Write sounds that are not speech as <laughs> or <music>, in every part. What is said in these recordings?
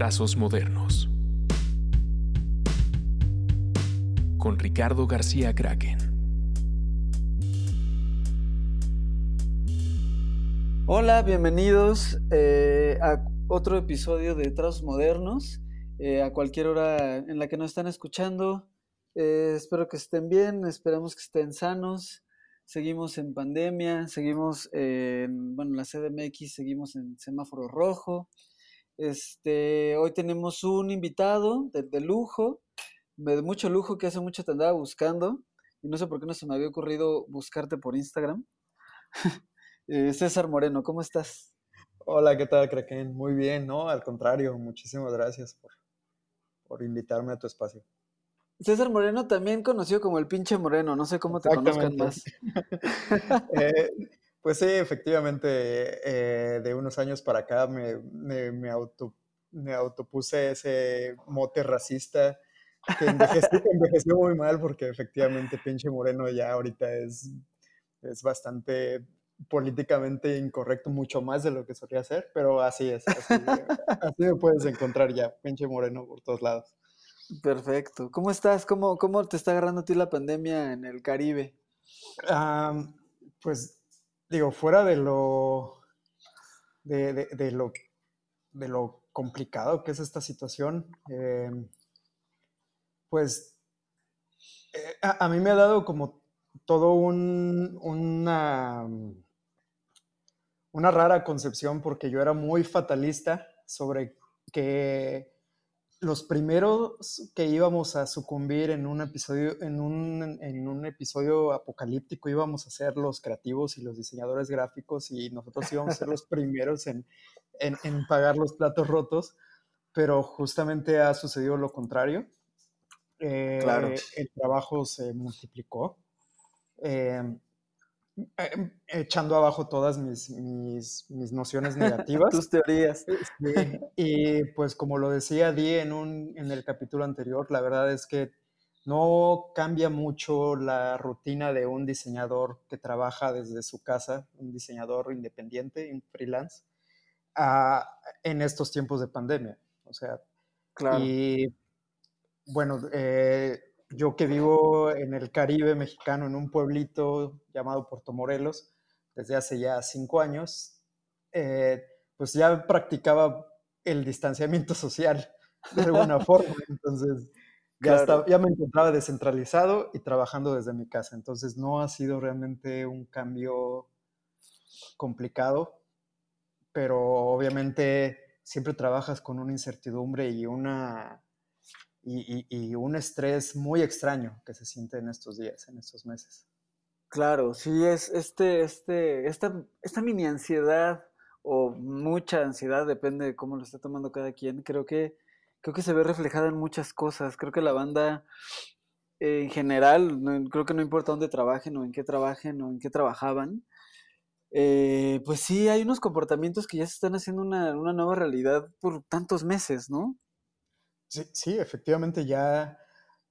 Trazos Modernos. Con Ricardo García Kraken. Hola, bienvenidos eh, a otro episodio de Trazos Modernos. Eh, a cualquier hora en la que nos están escuchando. Eh, espero que estén bien, esperamos que estén sanos. Seguimos en pandemia, seguimos en, bueno, la CDMX, seguimos en semáforo rojo. Este, hoy tenemos un invitado de, lujo, de mucho lujo, que hace mucho te andaba buscando. Y no sé por qué no se me había ocurrido buscarte por Instagram. <laughs> Eh, César Moreno, ¿cómo estás? Hola, ¿qué tal, Kraken? Muy bien, ¿no? Al contrario, muchísimas gracias por, por invitarme a tu espacio. César Moreno, también conocido como el pinche Moreno, no sé cómo te conozcan más. <laughs> eh, pues sí, efectivamente, eh, de unos años para acá me, me, auto, me autopuse ese mote racista que envejeció, muy mal porque efectivamente pinche moreno ya ahorita es, es bastante políticamente incorrecto, mucho más de lo que solía ser, pero así es, así, así me puedes encontrar ya, pinche moreno por todos lados. Perfecto. ¿Cómo estás? ¿Cómo, cómo te está agarrando a ti la pandemia en el Caribe? pues digo, fuera de lo, de, lo, de lo complicado que es esta situación, em, pues eh, a, mí me ha dado como todo un, una, una rara concepción porque yo era muy fatalista sobre que los primeros que íbamos a sucumbir en un episodio, en un, en un, episodio apocalíptico íbamos a ser los creativos y los diseñadores gráficos y nosotros íbamos a ser los <laughs> primeros en, en, en, pagar los platos rotos, pero justamente ha sucedido lo contrario. claro. Eh, el trabajo se multiplicó. Eh, eh, echando abajo todas mis, mis, mis nociones <laughs> negativas. Tus teorías. Y pues como lo decía Di en, un, en el capítulo anterior, la verdad es que no cambia mucho la rutina de un diseñador que trabaja desde su casa, un diseñador independiente, un freelance, en estos tiempos de pandemia. O sea, claro. y bueno, eh, yo que vivo en el Caribe mexicano, en un pueblito llamado Puerto Morelos, desde hace ya cinco años, eh, pues ya practicaba el distanciamiento <laughs> social de alguna forma. Entonces, ya, ya me encontraba descentralizado y trabajando desde mi casa. Entonces, no ha sido realmente un cambio complicado, pero obviamente siempre trabajas con una incertidumbre y una y, un estrés muy extraño que se siente en estos días, en estos meses. Claro, sí, es este, este, esta, esta mini ansiedad o mucha ansiedad, depende de cómo lo esté tomando cada quien, creo que, creo que se ve reflejada en muchas cosas. Creo que la banda eh, en general, creo que no importa dónde trabajen o en qué trabajen o en qué trabajaban, eh, pues sí, hay unos comportamientos que ya se están haciendo una, una nueva realidad por tantos meses, ¿no? Sí, sí efectivamente ya,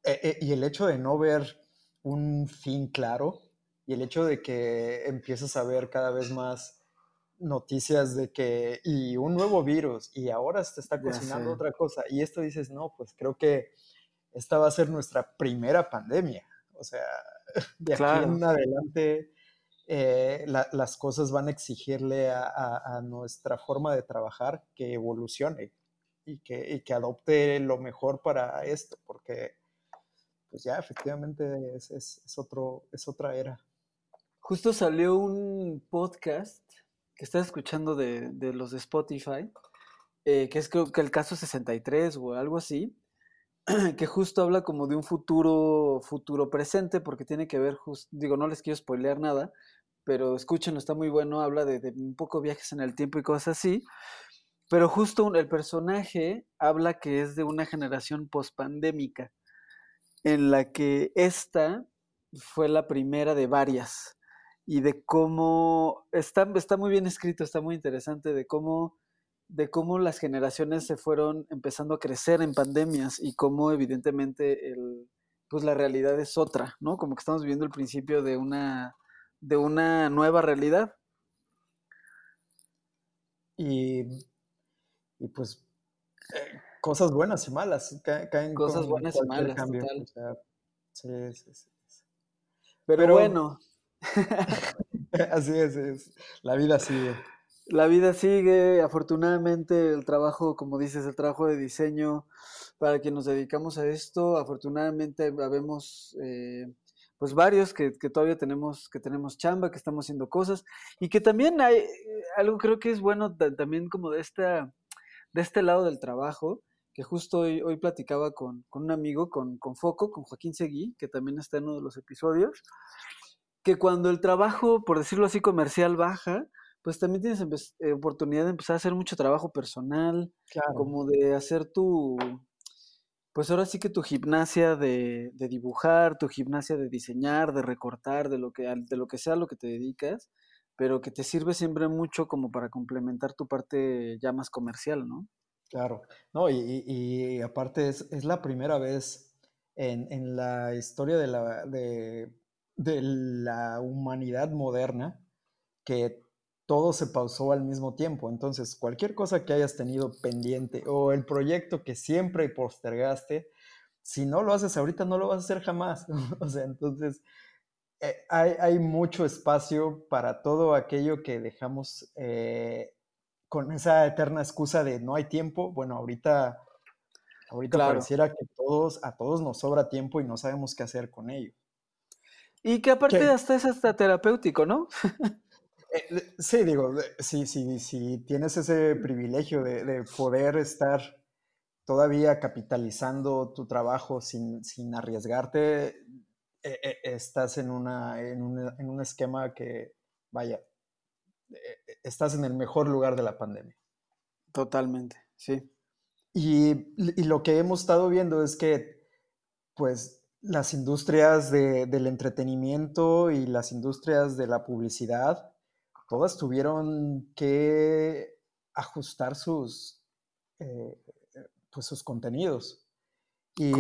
eh, eh, y el hecho de no ver un fin claro y el hecho de que empiezas a ver cada vez más noticias de que, y un nuevo virus, y ahora se está cocinando otra cosa, y esto dices, no, pues creo que esta va a ser nuestra primera pandemia, o sea, <laughs> de aquí en adelante eh, las cosas van a exigirle a nuestra forma de trabajar que evolucione, y que, que adopte lo mejor para esto, porque pues ya efectivamente es, es, otro, es otra era. Justo salió un podcast que estás escuchando de, los de Spotify, eh, que es creo que el caso 63 o algo así, <clears throat> que justo habla como de un futuro, futuro presente, porque tiene que ver, digo, no les quiero spoilear nada, pero escúchenlo, está muy bueno, habla de, de, un poco viajes en el tiempo y cosas así, pero justo el personaje habla que es de una generación pospandémica, en la que esta fue la primera de varias, y de cómo está, está muy bien escrito, está muy interesante, de cómo, de cómo las generaciones se fueron empezando a crecer en pandemias y cómo evidentemente el, pues la realidad es otra, ¿no? Como que estamos viviendo el principio de una, de una nueva realidad. Y y pues cosas buenas y malas, caen cosas buenas y malas, cambio. sí, sí, sí. Pero, bueno. <laughs> así es, la vida sigue. La vida sigue, afortunadamente el trabajo, como dices, el trabajo de diseño, para quien nos dedicamos a esto, afortunadamente habemos eh, pues varios que, todavía tenemos, que tenemos chamba, que estamos haciendo cosas, y que también hay algo creo que es bueno también como de esta, de este lado del trabajo, que justo hoy, hoy platicaba con, un amigo, con, con, Foco, con Joaquín Seguí, que también está en uno de los episodios, que cuando el trabajo, por decirlo así, comercial baja, pues también tienes eh, oportunidad de empezar a hacer mucho trabajo personal, como de hacer tu, pues ahora sí que tu gimnasia de, de, dibujar, tu gimnasia de diseñar, de recortar, de lo que, de lo que sea lo que te dedicas, pero que te sirve siempre mucho como para complementar tu parte ya más comercial, ¿no? Claro, no, y, aparte es, la primera vez en, la historia de la, de, la humanidad moderna que todo se pausó al mismo tiempo. Entonces, cualquier cosa que hayas tenido pendiente o el proyecto que siempre postergaste, si no lo haces ahorita, no lo vas a hacer jamás. <laughs> o sea, entonces, eh, hay, mucho espacio para todo aquello que dejamos eh, con esa eterna excusa de no hay tiempo, bueno, ahorita, ahorita pareciera que todos, a todos nos sobra tiempo y no sabemos qué hacer con ello. Y que aparte hasta es hasta terapéutico, ¿no? Eh, sí, digo, sí, sí, sí, tienes ese privilegio de, poder estar todavía capitalizando tu trabajo sin, arriesgarte, eh, eh, estás en, una, en, en un esquema que, vaya, eh, estás en el mejor lugar de la pandemia. Totalmente, sí. Y, lo que hemos estado viendo es que, pues, las industrias del entretenimiento y las industrias de la publicidad, todas tuvieron que ajustar sus, eh, pues, sus contenidos. Y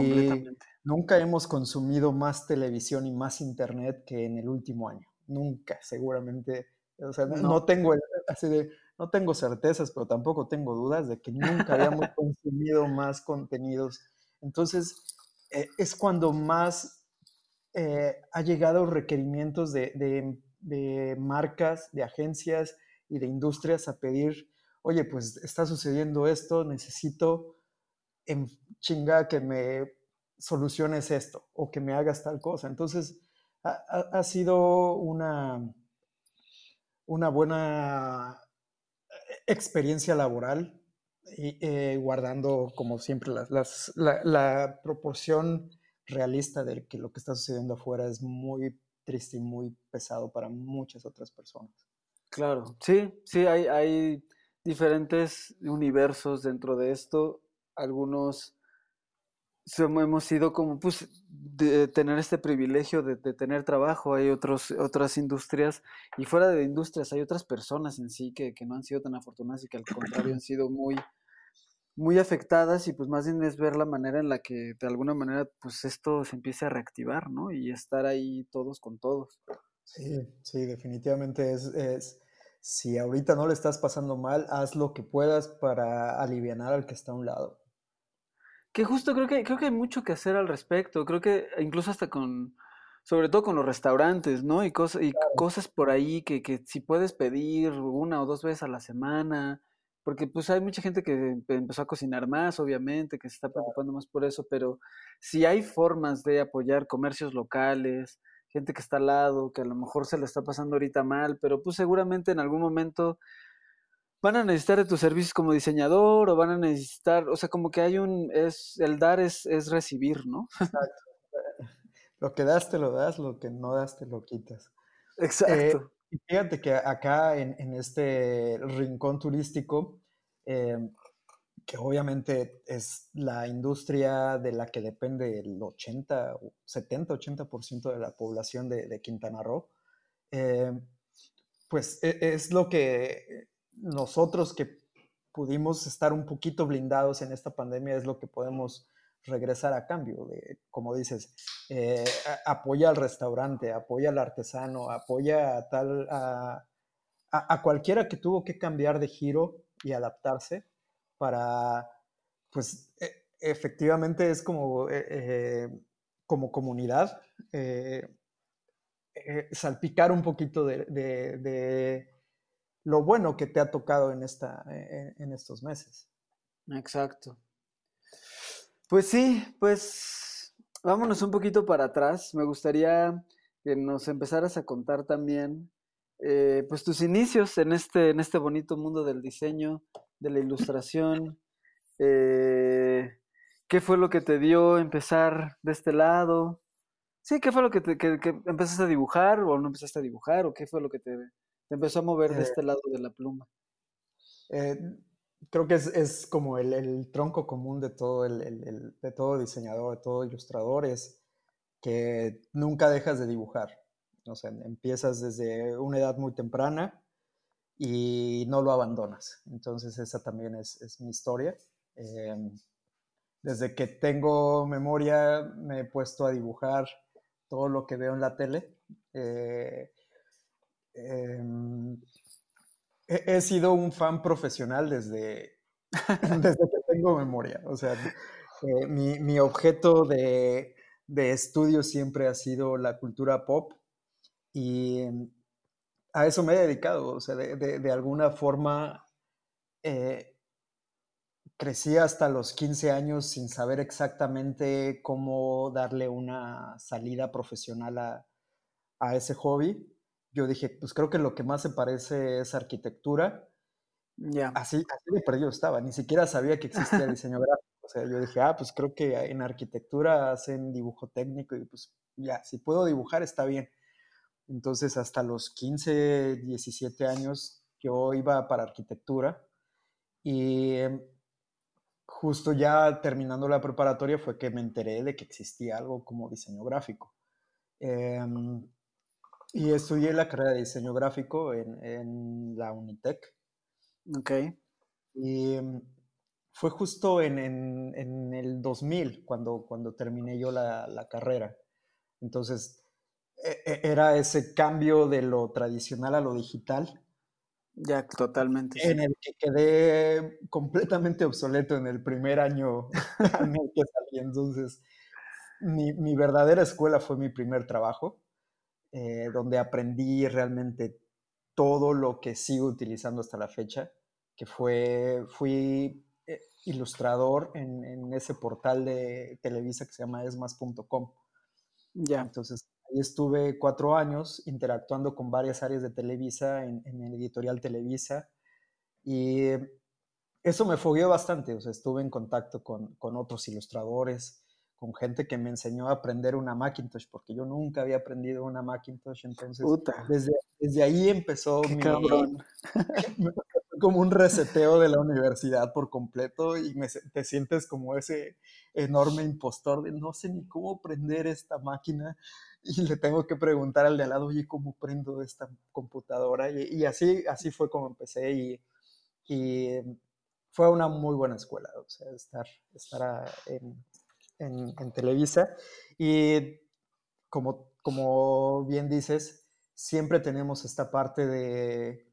nunca hemos consumido más televisión y más internet que en el último año. Nunca, seguramente o sea, no, tengo así de, no tengo certezas, pero tampoco tengo dudas de que nunca habíamos <laughs> consumido más contenidos. Entonces, eh, es cuando más eh, ha llegado requerimientos de, de, marcas, de agencias y de industrias a pedir, oye, pues está sucediendo esto, necesito en chinga que me soluciones esto o que me hagas tal cosa. Entonces, ha sido una, una buena experiencia laboral y eh, guardando, como siempre, las, la, proporción realista de que lo que está sucediendo afuera es muy triste y muy pesado para muchas otras personas. Claro, sí, sí, hay, hay diferentes universos dentro de esto. Algunos hemos sido como, pues, tener este privilegio de, tener trabajo, hay otros, otras industrias, y fuera de industrias hay otras personas en sí que, no han sido tan afortunadas y que al contrario han sido muy, muy afectadas, y pues más bien es ver la manera en la que de alguna manera, pues esto se empiece a reactivar, ¿no? Y estar ahí todos con todos. Sí, sí, definitivamente es, es si ahorita no le estás pasando mal, haz lo que puedas para aliviar al que está a un lado. Que justo creo que, creo que hay mucho que hacer al respecto. Creo que incluso hasta con, sobre todo con los restaurantes, ¿no? Y, cosas y cosas por ahí que, que si puedes pedir una o dos veces a la semana, porque pues hay mucha gente que empezó a cocinar más, obviamente, que se está preocupando más por eso, pero si hay formas de apoyar comercios locales, gente que está al lado, que a lo mejor se le está pasando ahorita mal, pero pues seguramente en algún momento van a necesitar de tus servicios como diseñador o van a necesitar, o sea, como que hay un, es, el dar es, es recibir, ¿no? Exacto. <laughs> Lo que das te lo das, lo que no das te lo quitas. Eh, Exacto. y fíjate que acá en, en este rincón turístico, em, que obviamente es la industria de la que depende el 80, 70, 80% de la población de, de Quintana Roo, em, pues e, es lo que nosotros que pudimos estar un poquito blindados en esta pandemia es lo que podemos regresar a cambio de, como dices, eh, apoya al restaurante, apoya al artesano, apoya a tal, a, a, cualquiera que tuvo que cambiar de giro y adaptarse para, pues e, efectivamente es como, eh, eh, como comunidad salpicar un poquito de, lo bueno que te ha tocado en, esta, en estos meses. Exacto. Pues sí, pues vámonos un poquito para atrás. Me gustaría que nos empezaras a contar también eh, pues tus inicios en este, en este bonito mundo del diseño, de la ilustración. Eh, ¿Qué fue lo que te dio empezar de este lado? Sí, ¿qué fue lo que, te, que, empezaste a dibujar o no empezaste a dibujar o qué fue lo que te, empezó a mover de eh. este lado de la pluma? creo que es, como el, tronco común de todo, el, de todo diseñador, de todo ilustrador, es que nunca dejas de dibujar. O sea, empiezas desde una edad muy temprana y no lo abandonas. Entonces esa también es, mi historia. Em, desde que tengo memoria me he puesto a dibujar todo lo que veo en la tele. Eh, em, he, sido un fan profesional desde, <laughs> desde que tengo memoria. O sea, eh, mi, objeto de, estudio siempre ha sido la cultura pop y a eso me he dedicado. O sea, de, alguna forma eh, crecí hasta los 15 años sin saber exactamente cómo darle una salida profesional a, a ese hobby yo dije, pues creo que lo que más se parece es arquitectura. Ya. Así, así de perdido estaba, ni siquiera sabía que existía <laughs> diseño gráfico. O sea, yo dije, ah, pues creo que en arquitectura hacen dibujo técnico y pues ya, si puedo dibujar está bien. Entonces, hasta los 15, 17 años, yo iba para arquitectura y em, justo ya terminando la preparatoria fue que me enteré de que existía algo como diseño gráfico. Eh, y estudié la carrera de diseño gráfico en, la Unitec. Ok. Y mm, fue justo en, el 2000 cuando, cuando terminé yo la, carrera. Entonces, e, e, era ese cambio de lo tradicional a lo digital. Ya, totalmente. En el que quedé completamente obsoleto en el primer año <laughs> en el que salí. Entonces, mi, mi verdadera escuela fue mi primer trabajo eh, donde aprendí realmente todo lo que sigo utilizando hasta la fecha, que fue, fui eh, ilustrador en, ese portal de Televisa que se llama esmas.com. Ya. Entonces, ahí estuve cuatro años interactuando con varias áreas de Televisa, en, el editorial Televisa, y eso me fogueó bastante, o sea, estuve en contacto con, con otros ilustradores, con gente que me enseñó a aprender una Macintosh, porque yo nunca había aprendido una Macintosh, entonces desde, desde, ahí empezó mi, <laughs> como un reseteo de la universidad por completo y me, te sientes como ese enorme impostor de no sé ni cómo prender esta máquina y le tengo que preguntar al de al lado, oye, ¿cómo prendo esta computadora? Y, así, así fue como empecé y, y, fue una muy buena escuela, o sea, estar, estar en, en, Televisa. Y como, como bien dices, siempre tenemos esta parte de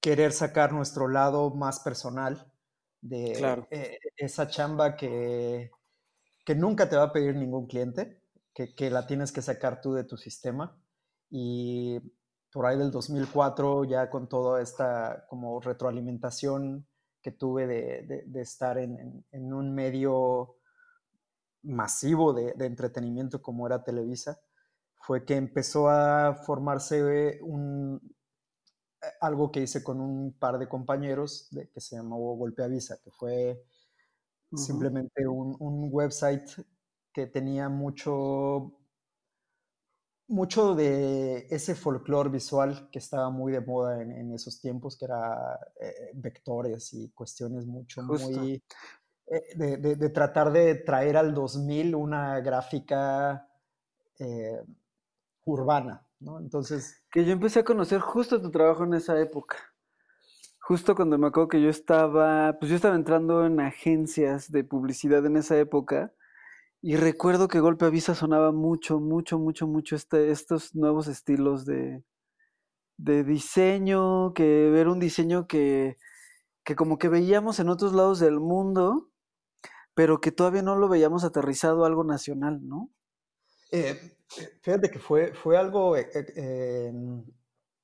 querer sacar nuestro lado más personal de eh, esa chamba que, que nunca te va a pedir ningún cliente, que, que, la tienes que sacar tú de tu sistema. Y por ahí del 2004, ya con toda esta como retroalimentación que tuve de, de, estar en, en, un medio masivo de, entretenimiento como era Televisa, fue que empezó a formarse un, eh, algo que hice con un par de compañeros de, que se llamó Golpe Avisa, que fue simplemente un, website que tenía mucho, mucho de ese folclore visual que estaba muy de moda en, esos tiempos, que era eh, vectores y cuestiones mucho, muy, eh, de, tratar de traer al 2000 una gráfica eh, urbana, ¿no? Entonces... Que yo empecé a conocer justo tu trabajo en esa época. Justo cuando me acuerdo que yo estaba, pues yo estaba entrando en agencias de publicidad en esa época y recuerdo que Golpe Avisa sonaba mucho, mucho, mucho, mucho este, estos nuevos estilos de, de diseño, que ver un diseño que, que como que veíamos en otros lados del mundo pero que todavía no lo veíamos aterrizado a algo nacional, ¿no? Eh, fíjate que fue, fue algo eh, eh,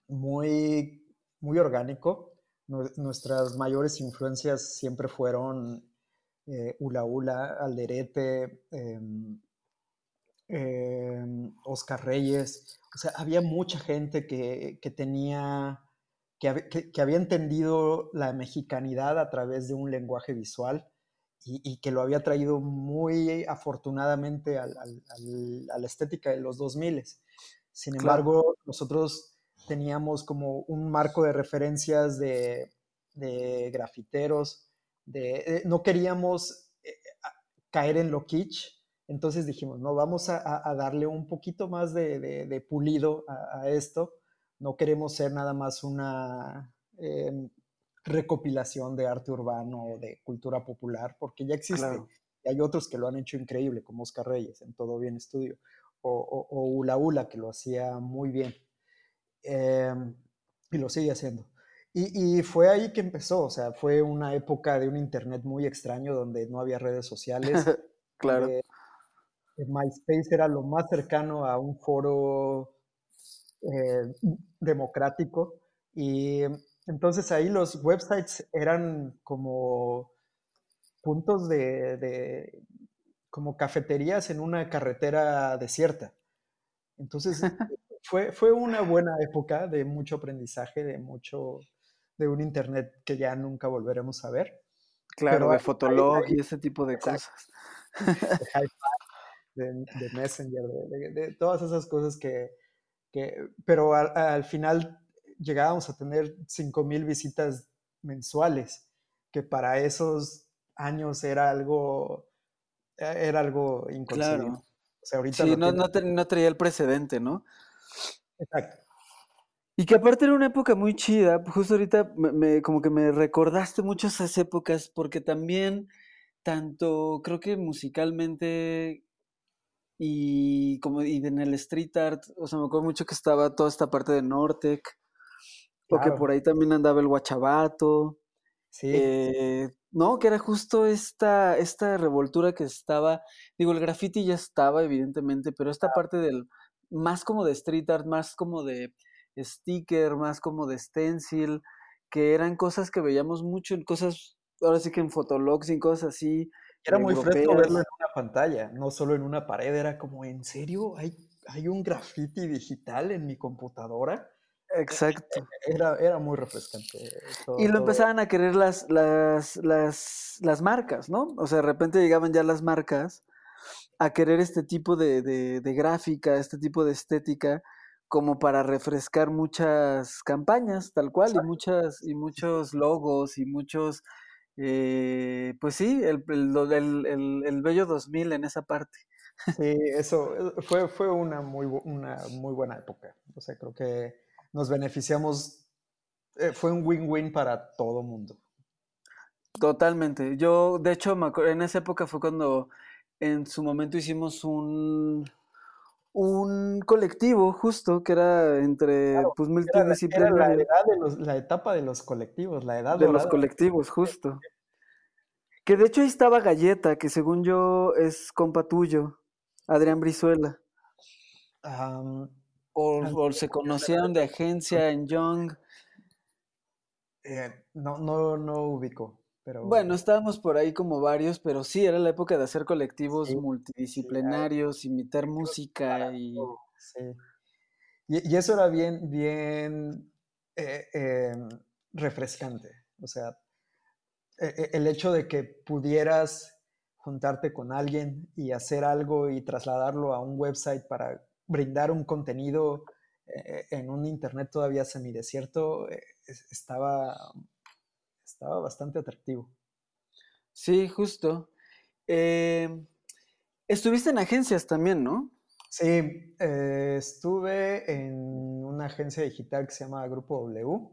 muy, muy orgánico. Nuestras mayores influencias siempre fueron Ula Ula, Alderete, em, em, Oscar Reyes. O sea, había mucha gente que, tenía, que, que, había entendido la mexicanidad a través de un lenguaje visual y, que lo había traído muy afortunadamente a la estética de los 2000. Sin embargo, nosotros teníamos como un marco de referencias de, grafiteros, de, eh, no queríamos eh, caer en lo kitsch, entonces dijimos, no, vamos a, darle un poquito más de, pulido a, esto, no queremos ser nada más una... Em, recopilación de arte urbano o de cultura popular, porque ya existe. Y hay otros que lo han hecho increíble, como Oscar Reyes en Todo Bien Estudio, o, o, Ula Ula, que lo hacía muy bien. Em, y lo sigue haciendo. Y, y, fue ahí que empezó, o sea, fue una época de un internet muy extraño donde no había redes sociales. <laughs> claro. Eh, MySpace era lo más cercano a un foro eh, democrático y entonces ahí los websites eran como puntos de, como cafeterías en una carretera desierta. Entonces <laughs> fue, fue una buena época de mucho aprendizaje, de mucho, de un internet que ya nunca volveremos a ver. Claro, de Fotolog y ese tipo de cosas. <laughs> De, de, Messenger, de, todas esas cosas que, pero al final llegábamos a tener 5.000 visitas mensuales, que para esos años era algo, era algo inconcebible. Claro. O sea, ahorita sí, no, no, traía el precedente, ¿no? Exacto. Y que aparte era una época muy chida, justo ahorita me, como que me recordaste mucho esas épocas, porque también, tanto creo que musicalmente y como y en el street art, o sea, me acuerdo mucho que estaba toda esta parte de Nortec, porque por ahí también andaba el guachabato. Sí. Eh, no, que era justo esta, esta revoltura que estaba. Digo, el graffiti ya estaba, evidentemente, pero esta parte del. Más como de street art, más como de sticker, más como de stencil, que eran cosas que veíamos mucho en cosas, ahora sí que en fotologs y cosas así. Era muy fresco verlo en una pantalla, no solo en una pared, era como, ¿en serio? ¿Hay, hay un graffiti digital en mi computadora? Exacto. Era, era muy refrescante. y lo empezaban a querer las, las, las, las, marcas, ¿no? O sea, de repente llegaban ya las marcas a querer este tipo de, de, gráfica, este tipo de estética, como para refrescar muchas campañas, tal cual, y muchas, y muchos logos, y muchos, eh, pues sí, el, el, el, el, bello 2000 en esa parte. Sí, eso eh, fue, fue una, muy, una muy buena época. O sea, creo que nos beneficiamos, eh, fue un win-win para todo mundo. Totalmente. Yo, de hecho, en esa época fue cuando en su momento hicimos un, un colectivo justo que era entre pues multidisciplinario. la, etapa de los colectivos, la edad de los colectivos, justo. Que de hecho ahí estaba Galleta, que según yo es compa tuyo, Adrián Brizuela. O, se conocieron de agencia en Young. Eh, no, no, no ubico. Pero... Bueno, estábamos por ahí como varios, pero sí, era la época de hacer colectivos multidisciplinarios, imitar música y... y... eso era bien, bien eh, em, refrescante. O sea, e, e, el hecho de que pudieras juntarte con alguien y hacer algo y trasladarlo a un website para brindar un contenido eh, en un internet todavía semidesierto eh, estaba, estaba bastante atractivo. Sí, justo. Em, estuviste en agencias también, ¿no? Sí, eh, estuve en una agencia digital que se llama Grupo W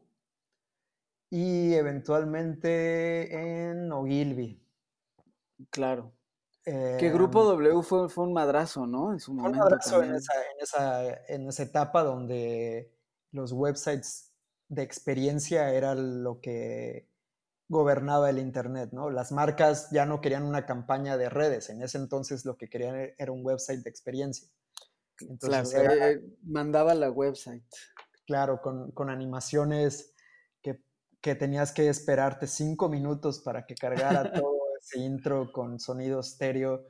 y eventualmente en Ogilvy. Claro. Que Grupo em, W fue, fue, un madrazo, ¿no? En su momento. un madrazo en esa, en, esa, etapa donde los websites de experiencia era lo que gobernaba el Internet, ¿no? Las marcas ya no querían una campaña de redes, en ese entonces lo que querían e, era un website de experiencia. Entonces eh, mandaba la website. Claro, con, con animaciones que, que, tenías que esperarte cinco minutos para que cargara <laughs> todo ese intro con sonido estéreo,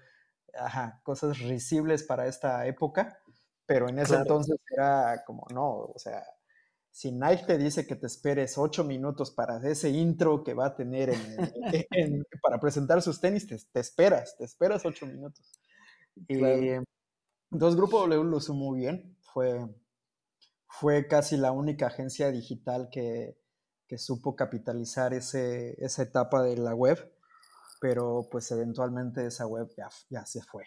ajá, cosas risibles para esta época, pero en ese entonces era como, no, o sea, si Nike te dice que te esperes ocho minutos para ese intro que va a tener <laughs> para presentar sus tenis, te, esperas, te esperas ocho minutos. Y entonces Grupo W lo hizo muy bien, fue, fue casi la única agencia digital que, que supo capitalizar ese, esa etapa de la web, pero pues eventualmente esa web ya, ya se fue.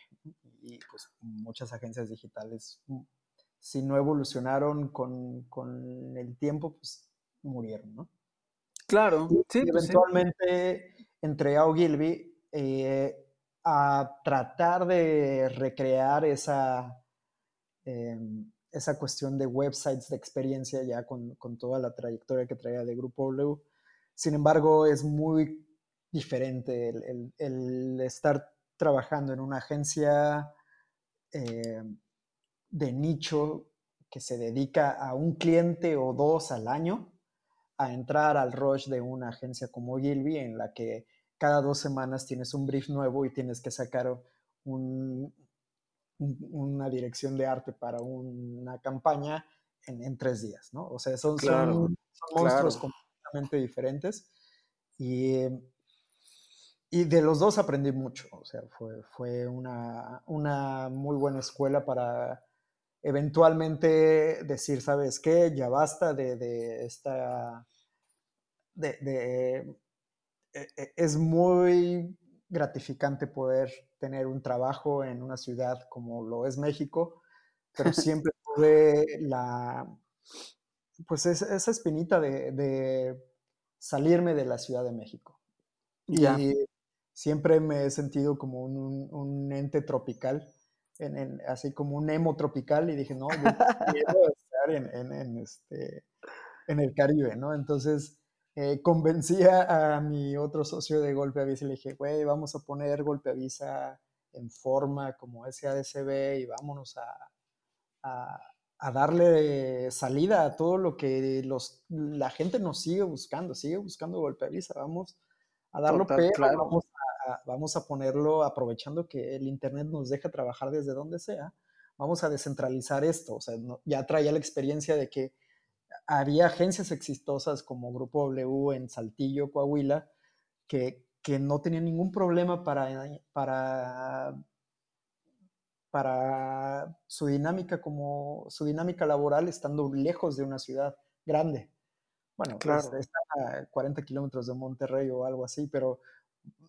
Y pues muchas agencias digitales si no evolucionaron con, el tiempo, pues murieron, ¿no? Claro, sí. Pues eventualmente entré a Ogilvy eh, a tratar de recrear esa, em, esa cuestión de websites de experiencia ya con, toda la trayectoria que traía de Grupo W. Sin embargo, es muy diferente el, estar trabajando en una agencia em, de nicho que se dedica a un cliente o dos al año a entrar al rush de una agencia como Gilby en la que cada dos semanas tienes un brief nuevo y tienes que sacar una dirección de arte para una campaña en, tres días, ¿no? O sea, son, monstruos completamente diferentes y, y, de los dos aprendí mucho, o sea, fue, fue una, una muy buena escuela para eventualmente decir, ¿sabes qué? Ya basta de, esta... De, e, e, es muy gratificante poder tener un trabajo en una ciudad como lo es México, pero <laughs> siempre tuve la, pues esa espinita de, salirme de la Ciudad de México. Y siempre me he sentido como un ente tropical así como un emo tropical y dije, no, yo <laughs> quiero estar en, este, en el Caribe, ¿no? Entonces eh, convencí a, mi otro socio de Golpe Avisa y le dije, güey, vamos a poner Golpe Avisa en forma como SADCB y vámonos a, a, darle salida a todo lo que los, la gente nos sigue buscando, sigue buscando Golpe Avisa, vamos a darlo pero, vamos vamos a ponerlo aprovechando que el Internet nos deja trabajar desde donde sea, vamos a descentralizar esto. O sea, ya traía la experiencia de que había agencias exitosas como Grupo W en Saltillo, Coahuila, que, que no tenían ningún problema para, para, para su dinámica como su dinámica laboral estando lejos de una ciudad grande. Bueno, claro. está a 40 kilómetros de Monterrey o algo así, pero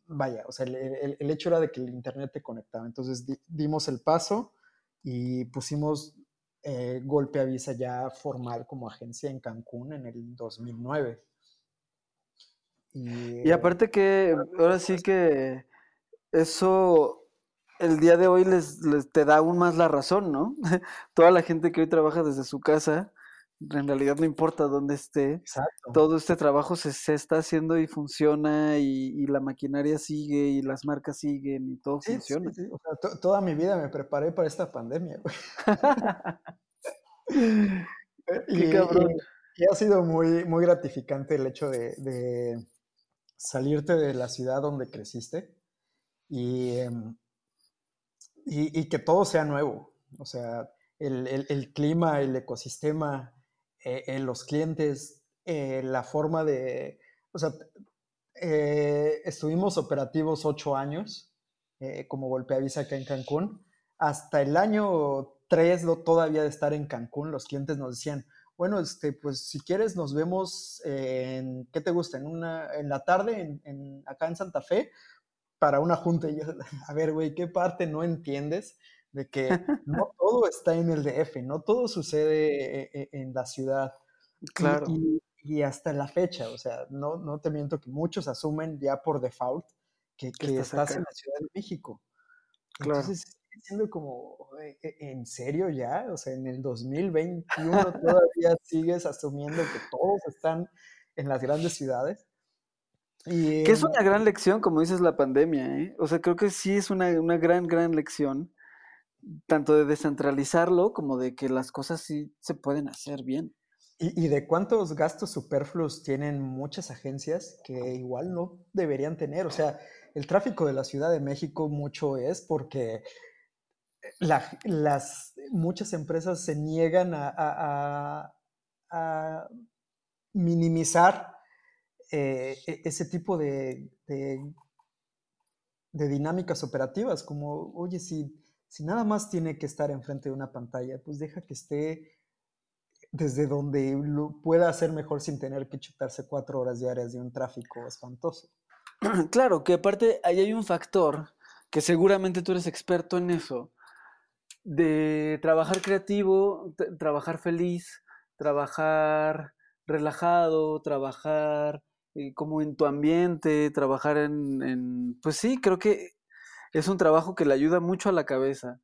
vaya, o sea, el, hecho era de que el Internet te conectaba. Entonces dimos el paso y pusimos eh, Golpe Avisa ya formal como agencia en Cancún en el 2009. Y, aparte que ahora sí que eso el día de hoy les, les, te da aún más la razón, ¿no? <laughs> Toda la gente que hoy trabaja desde su casa en realidad no importa dónde esté, todo este trabajo se, está haciendo y funciona y, la maquinaria sigue y las marcas siguen y todo funciona. toda mi vida me preparé para esta pandemia. <laughs> y, ha sido muy, muy gratificante el hecho de, salirte de la ciudad donde creciste em, y, y, que todo sea nuevo. O sea, el, el clima, el ecosistema, eh, los clientes, eh, la forma de, o sea, eh, estuvimos operativos ocho años como golpeavisa acá en Cancún. Hasta el año tres todavía de estar en Cancún, los clientes nos decían, bueno, este, pues si quieres nos vemos en, ¿qué te gusta? En, una, en la tarde en, acá en Santa Fe para una junta. Y yo, <laughs> a ver, güey, ¿qué parte no entiendes? De que <laughs> no todo está en el DF, no todo sucede e, e, en la ciudad. Claro. Y, hasta la fecha, o sea, no, no te miento que muchos asumen ya por default que, que estás, en la Ciudad de México. Claro. Entonces, siendo como, e, ¿en serio ya? O sea, en el 2021 todavía sigues asumiendo que todos están en las grandes ciudades. Y, que es una gran lección, como dices, la pandemia, ¿eh? O sea, creo que sí es una, una gran, gran lección, tanto de descentralizarlo como de que las cosas sí se pueden hacer bien. Y, de cuántos gastos superfluos tienen muchas agencias que igual no deberían tener. O sea, el tráfico de la Ciudad de México mucho es porque las, muchas empresas se niegan a, minimizar eh, e, ese tipo de, de, dinámicas operativas, como, oye, si, si nada más tiene que estar enfrente de una pantalla, pues deja que esté desde donde pueda hacer mejor sin tener que chutarse cuatro horas diarias de un tráfico espantoso. <clears throat> Claro, que aparte ahí hay un factor que seguramente tú eres experto en eso, de trabajar creativo, trabajar feliz, trabajar relajado, trabajar eh, como en tu ambiente, trabajar en, pues sí, creo que es un trabajo que le ayuda mucho a la cabeza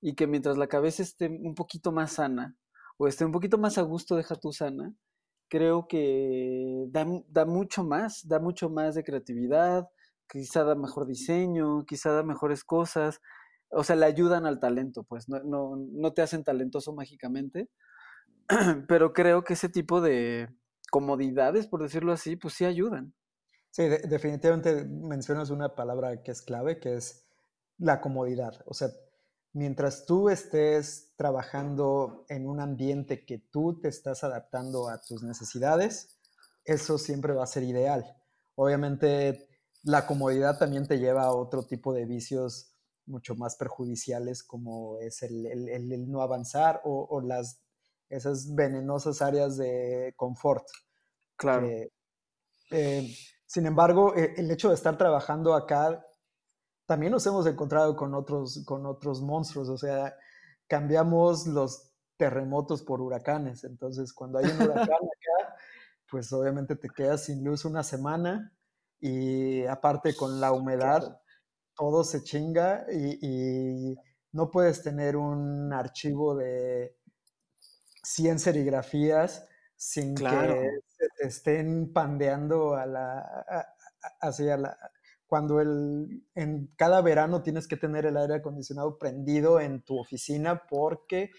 y que mientras la cabeza esté un poquito más sana, o esté un poquito más a gusto deja tu sana, creo que da, da, mucho más, da mucho más de creatividad, quizá da mejor diseño, quizá da mejores cosas, o sea, le ayudan al talento, pues no, no, no te hacen talentoso mágicamente, <clears throat> pero creo que ese tipo de comodidades, por decirlo así, pues sí ayudan. Sí, definitivamente mencionas una palabra que es clave, que es la comodidad. O sea, mientras tú estés trabajando en un ambiente que tú te estás adaptando a tus necesidades, eso siempre va a ser ideal. Obviamente, la comodidad también te lleva a otro tipo de vicios mucho más perjudiciales, como es el, no avanzar o, las, esas venenosas áreas de confort. Claro. Eh, sin embargo, e, el hecho de estar trabajando acá también nos hemos encontrado con otros, con otros monstruos, o sea, cambiamos los terremotos por huracanes, entonces cuando hay un huracán <laughs> acá, pues obviamente te quedas sin luz una semana y aparte con la humedad, todo se chinga y, no puedes tener un archivo de 100 serigrafías sin que te estén pandeando a la, hacia la, cuando el, en cada verano tienes que tener el aire acondicionado prendido en tu oficina porque,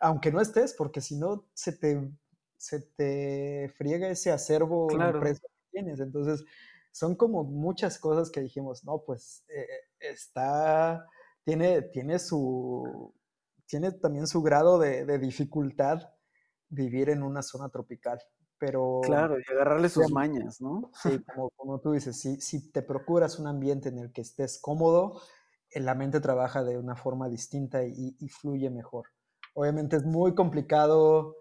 aunque no estés, porque si no se te, se te friega ese acervo claro. que tienes. Entonces, son como muchas cosas que dijimos, no, pues eh, está, tiene, tiene su, tiene también su grado de, de dificultad vivir en una zona tropical. Pero, claro, y agarrarle sus mañas, ¿no? Sí, como, como tú dices, si, si, te procuras un ambiente en el que estés cómodo, eh, la mente trabaja de una forma distinta y, y fluye mejor. Obviamente es muy complicado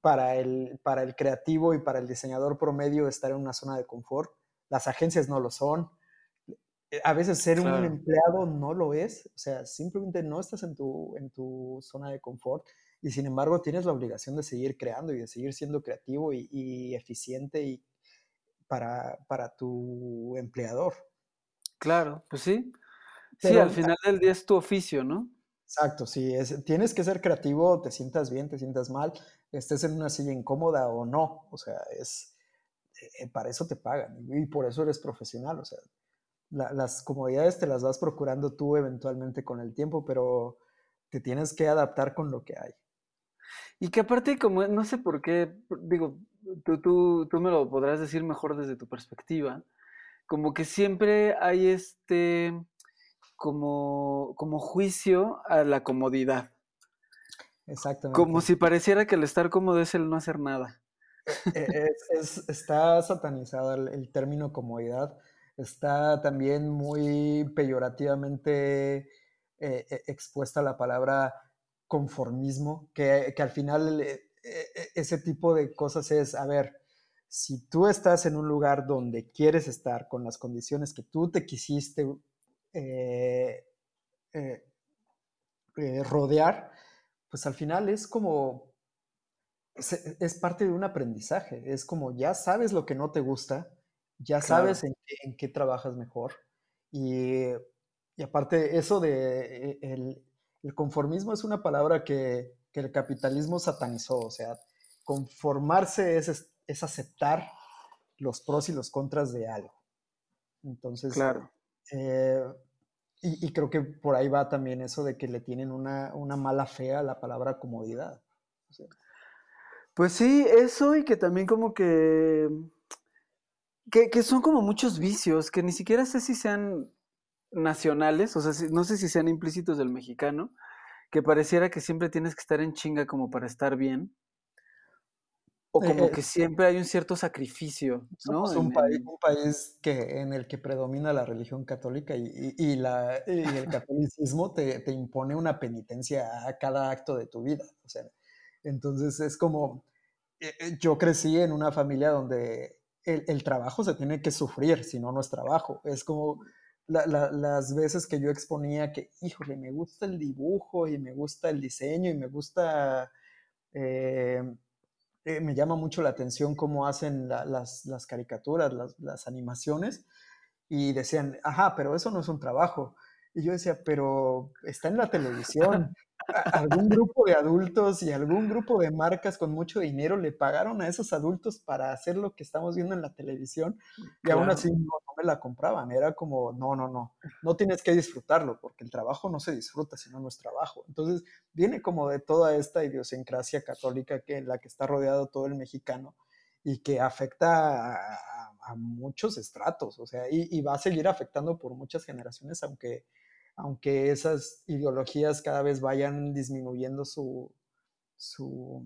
para el, para el creativo y para el diseñador promedio estar en una zona de confort. Las agencias no lo son. Eh, a veces ser un empleado no lo es. O sea, simplemente no estás en tu, en tu zona de confort y sin embargo tienes la obligación de seguir creando y de seguir siendo creativo y, eficiente y para, para, tu empleador. Claro, pues sí. sí, al final del día es tu oficio, ¿no? Exacto, sí, es, tienes que ser creativo, te sientas bien, te sientas mal, estés en una silla incómoda o no, o sea, es, eh, para eso te pagan y por eso eres profesional, o sea, las comodidades te las vas procurando tú eventualmente con el tiempo, pero te tienes que adaptar con lo que hay. Y que aparte, como no sé por qué, digo, tú, tú, tú me lo podrás decir mejor desde tu perspectiva, como que siempre hay este, como, como juicio a la comodidad. Exactamente. Como si pareciera que el estar cómodo es el no hacer nada. E, e, es, está satanizado el, término comodidad. Está también muy peyorativamente eh, e, expuesta la palabra conformismo, que, al final eh, eh, ese tipo de cosas es, a ver, si tú estás en un lugar donde quieres estar con las condiciones que tú te quisiste eh, rodear, pues al final es como, es, parte de un aprendizaje, es como ya sabes lo que no te gusta, ya sabes en, qué, trabajas mejor y, y aparte eso de el, el conformismo es una palabra que, el capitalismo satanizó, o sea, conformarse es, es, aceptar los pros y los contras de algo. Entonces, Claro. eh, y, y creo que por ahí va también eso de que le tienen una, una mala fe a la palabra comodidad. O sea, Pues sí, eso y que también como que, que, que son como muchos vicios, que ni siquiera sé si sean nacionales, o sea, no sé si sean implícitos del mexicano, que pareciera que siempre tienes que estar en chinga como para estar bien, o como eh, que siempre hay un cierto sacrificio, ¿no? un En- país, un país que, en el que predomina la religión católica y, y- y la, y el catolicismo te, te impone una penitencia a cada acto de tu vida. O sea, entonces es como, eh, eh, yo crecí en una familia donde el, el trabajo se tiene que sufrir, si no, no es trabajo. Es como la- la- las veces que yo exponía que, híjole, me gusta el dibujo y me gusta el diseño y me gusta, eh, eh, me llama mucho la atención cómo hacen la- las, las caricaturas, las, las animaciones y decían, ajá, pero eso no es un trabajo. Y yo decía, pero está en la televisión. <laughs> Algún grupo de adultos y algún grupo de marcas con mucho dinero le pagaron a esos adultos para hacer lo que estamos viendo en la televisión y aún Claro. así no, no me la compraban. Era como, no, no, no, no tienes que disfrutarlo porque el trabajo no se disfruta, sino no es trabajo. Entonces viene como de toda esta idiosincrasia católica que, en la que está rodeado todo el mexicano y que afecta a, a- a muchos estratos, o sea, y, y va a seguir afectando por muchas generaciones, aunque, aunque esas ideologías cada vez vayan disminuyendo su, su,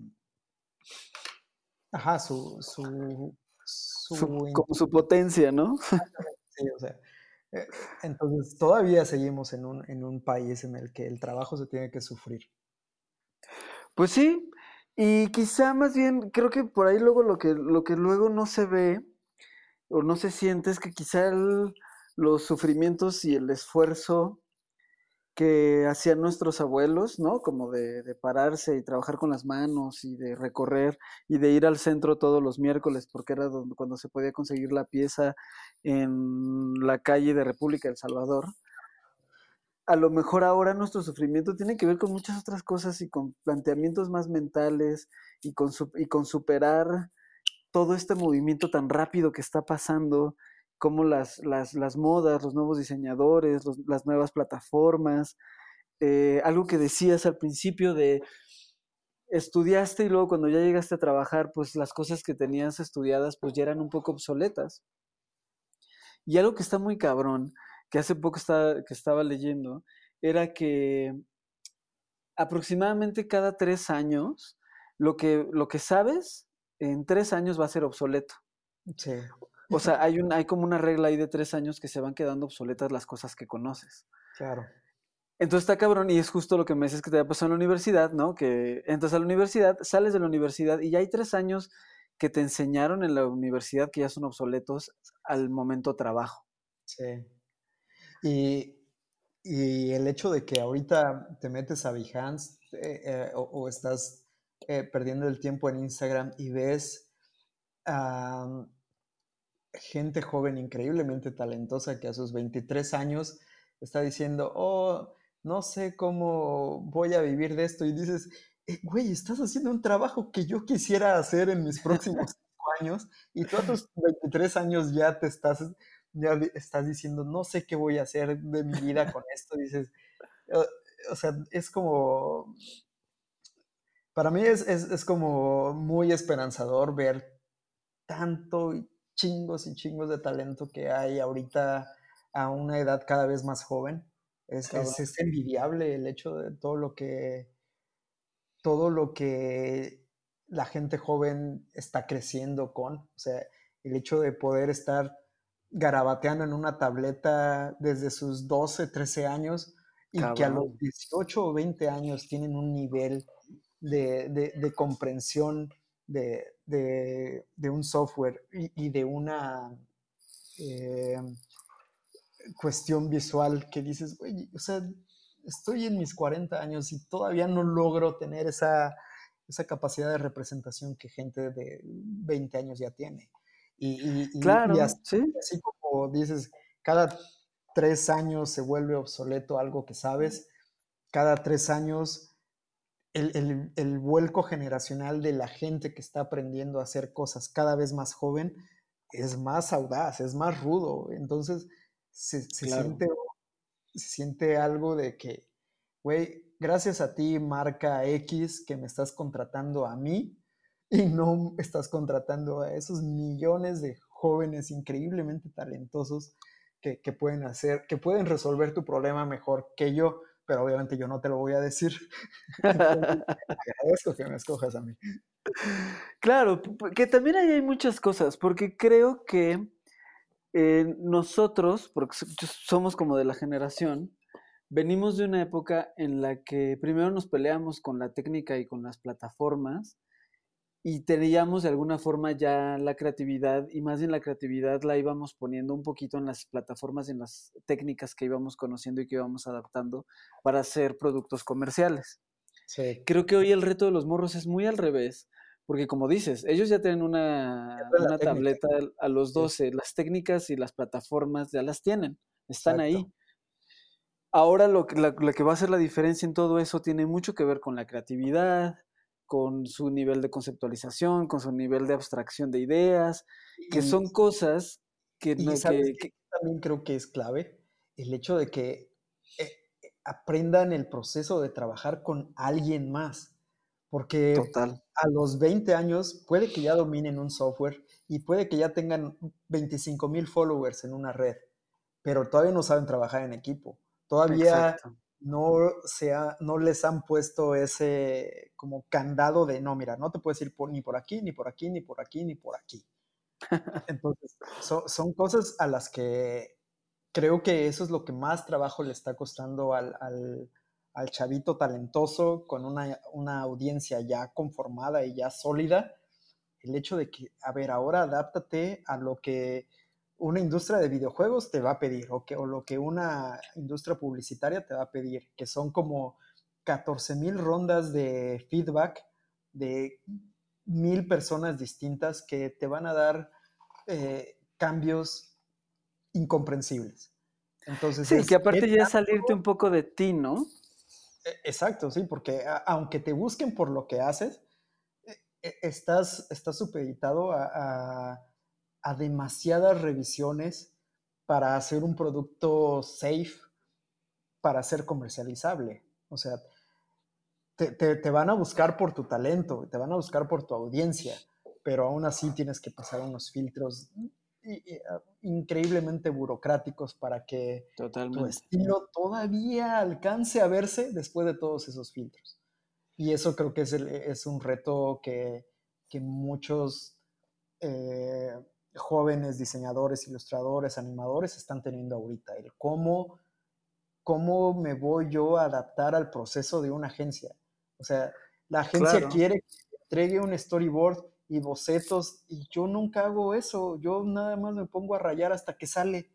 ajá, su, su, su- su como su potencia, ¿no? <laughs> Sí, o sea, eh, entonces todavía seguimos en un, en un país en el que el trabajo se tiene que sufrir. Pues sí, y quizá más bien, creo que por ahí luego lo que, lo que luego no se ve o no se siente es que quizá el- los sufrimientos y el esfuerzo que hacían nuestros abuelos, ¿no? Como de, de pararse y trabajar con las manos y de recorrer y de ir al centro todos los miércoles porque era donde, cuando se podía conseguir la pieza en la calle de República del Salvador. A lo mejor ahora nuestro sufrimiento tiene que ver con muchas otras cosas y con planteamientos más mentales y con, y con superar todo este movimiento tan rápido que está pasando, como las, las, las modas, los nuevos diseñadores, las nuevas plataformas, eh, algo que decías al principio de estudiaste y luego cuando ya llegaste a trabajar, pues las cosas que tenías estudiadas pues ya eran un poco obsoletas. Y algo que está muy cabrón, que hace poco estaba, que estaba leyendo, era que aproximadamente cada tres años, lo que, lo que sabes en tres años va a ser obsoleto. Sí, O sea, hay, un, hay como una regla ahí de tres años que se van quedando obsoletas las cosas que conoces. claro. Entonces está cabrón y es justo lo que me dices que te ha pasado en la universidad, ¿no? Que entras a la universidad, sales de la universidad y ya hay tres años que te enseñaron en la universidad que ya son obsoletos al momento trabajo. Sí. Y, y el hecho de que ahorita te metes a Behance eh, eh, o, o estás eh, perdiendo el tiempo en Instagram y ves a gente joven increíblemente talentosa que a sus 23 años está diciendo, oh, no sé cómo voy a vivir de esto. Y dices, "Eh, güey, estás haciendo un trabajo que yo quisiera hacer en mis próximos <laughs> cinco años y tú a tus 23 años ya te estás, ya estás diciendo, no sé qué voy a hacer de mi vida con esto. Dices, "Eh, o sea, es como, para mí es, es, es como muy esperanzador ver tanto y chingos y chingos de talento que hay ahorita a una edad cada vez más joven. Es, es, es envidiable el hecho de todo lo que todo lo que la gente joven está creciendo con. O sea, el hecho de poder estar garabateando en una tableta desde sus 12, 13 años y que a los Cabrón. 18 o 20 años tienen un nivel de, de- de comprensión de, de- de un software y, y de una eh, cuestión visual que dices, güey, o sea, estoy en mis 40 años y todavía no logro tener esa, esa capacidad de representación que gente de 20 años ya tiene. Y, y- y- y Claro, así, sí. así como dices, cada tres años se vuelve obsoleto algo que sabes, cada tres años el, el- el vuelco generacional de la gente que está aprendiendo a hacer cosas cada vez más joven es más audaz, es más rudo. Entonces se, siente, se siente algo de que, güey, gracias a ti, marca X, que me estás contratando a mí <laughs> y no estás contratando a esos millones de jóvenes increíblemente talentosos que, pueden hacer, que pueden resolver tu problema mejor que yo, pero obviamente yo no te lo voy a decir. <laughs> <laughs> agradezco que me escojas a mí. Claro, que también hay muchas cosas, porque creo que eh, nosotros, porque somos como de la generación, venimos de una época en la que primero nos peleamos con la técnica y con las plataformas y teníamos de alguna forma ya la creatividad y más bien la creatividad la íbamos poniendo un poquito en las plataformas y en las técnicas que íbamos conociendo y que íbamos adaptando para hacer productos comerciales. Creo que hoy el reto de los morros es muy al revés, porque como dices, ellos ya tienen una, tableta a los 12, las técnicas y las plataformas ya las tienen, están ahí. Ahora lo que, lo que va a hacer la diferencia en todo eso tiene mucho que ver con la creatividad, con su nivel de conceptualización, con su nivel de abstracción de ideas, que son cosas que, no, que, también creo que es clave el hecho de que eh, aprendan el proceso de trabajar con alguien más, porque a los 20 años puede que ya dominen un software y puede que ya tengan 25 mil followers en una red, pero todavía no saben trabajar en equipo. Todavía no, no les han puesto ese como candado de, no, mira, no te puedes ir ni por aquí, ni por aquí, ni por aquí, ni por aquí. <laughs> Entonces, son cosas a las que creo que eso es lo que más trabajo le está costando al, chavito talentoso con una, una, audiencia ya conformada y ya sólida. El hecho de que, a ver, ahora adáptate a lo que una industria de videojuegos te va a pedir o, que, o lo que una industria publicitaria te va a pedir, que son como 14 mil rondas de feedback de mil personas distintas que te van a dar eh, cambios incomprensibles. Entonces, sí, que aparte ya salirte un poco de ti, ¿no? E, exacto, sí, porque aunque te busquen por lo que haces, e, e, estás, estás supeditado a a demasiadas revisiones para hacer un producto safe para ser comercializable. O sea, te, van a buscar por tu talento, te van a buscar por tu audiencia, pero aún así tienes que pasar unos filtros ah, increíblemente burocráticos para que tu estilo todavía alcance a verse después de todos esos filtros. Y eso creo que es, es un reto que, muchos eh, jóvenes diseñadores, ilustradores, animadores están teniendo ahorita, el cómo, cómo me voy yo a adaptar al proceso de una agencia. O sea, la agencia quiere que entregue un storyboard y bocetos y yo nunca hago eso, yo nada más me pongo a rayar hasta que sale.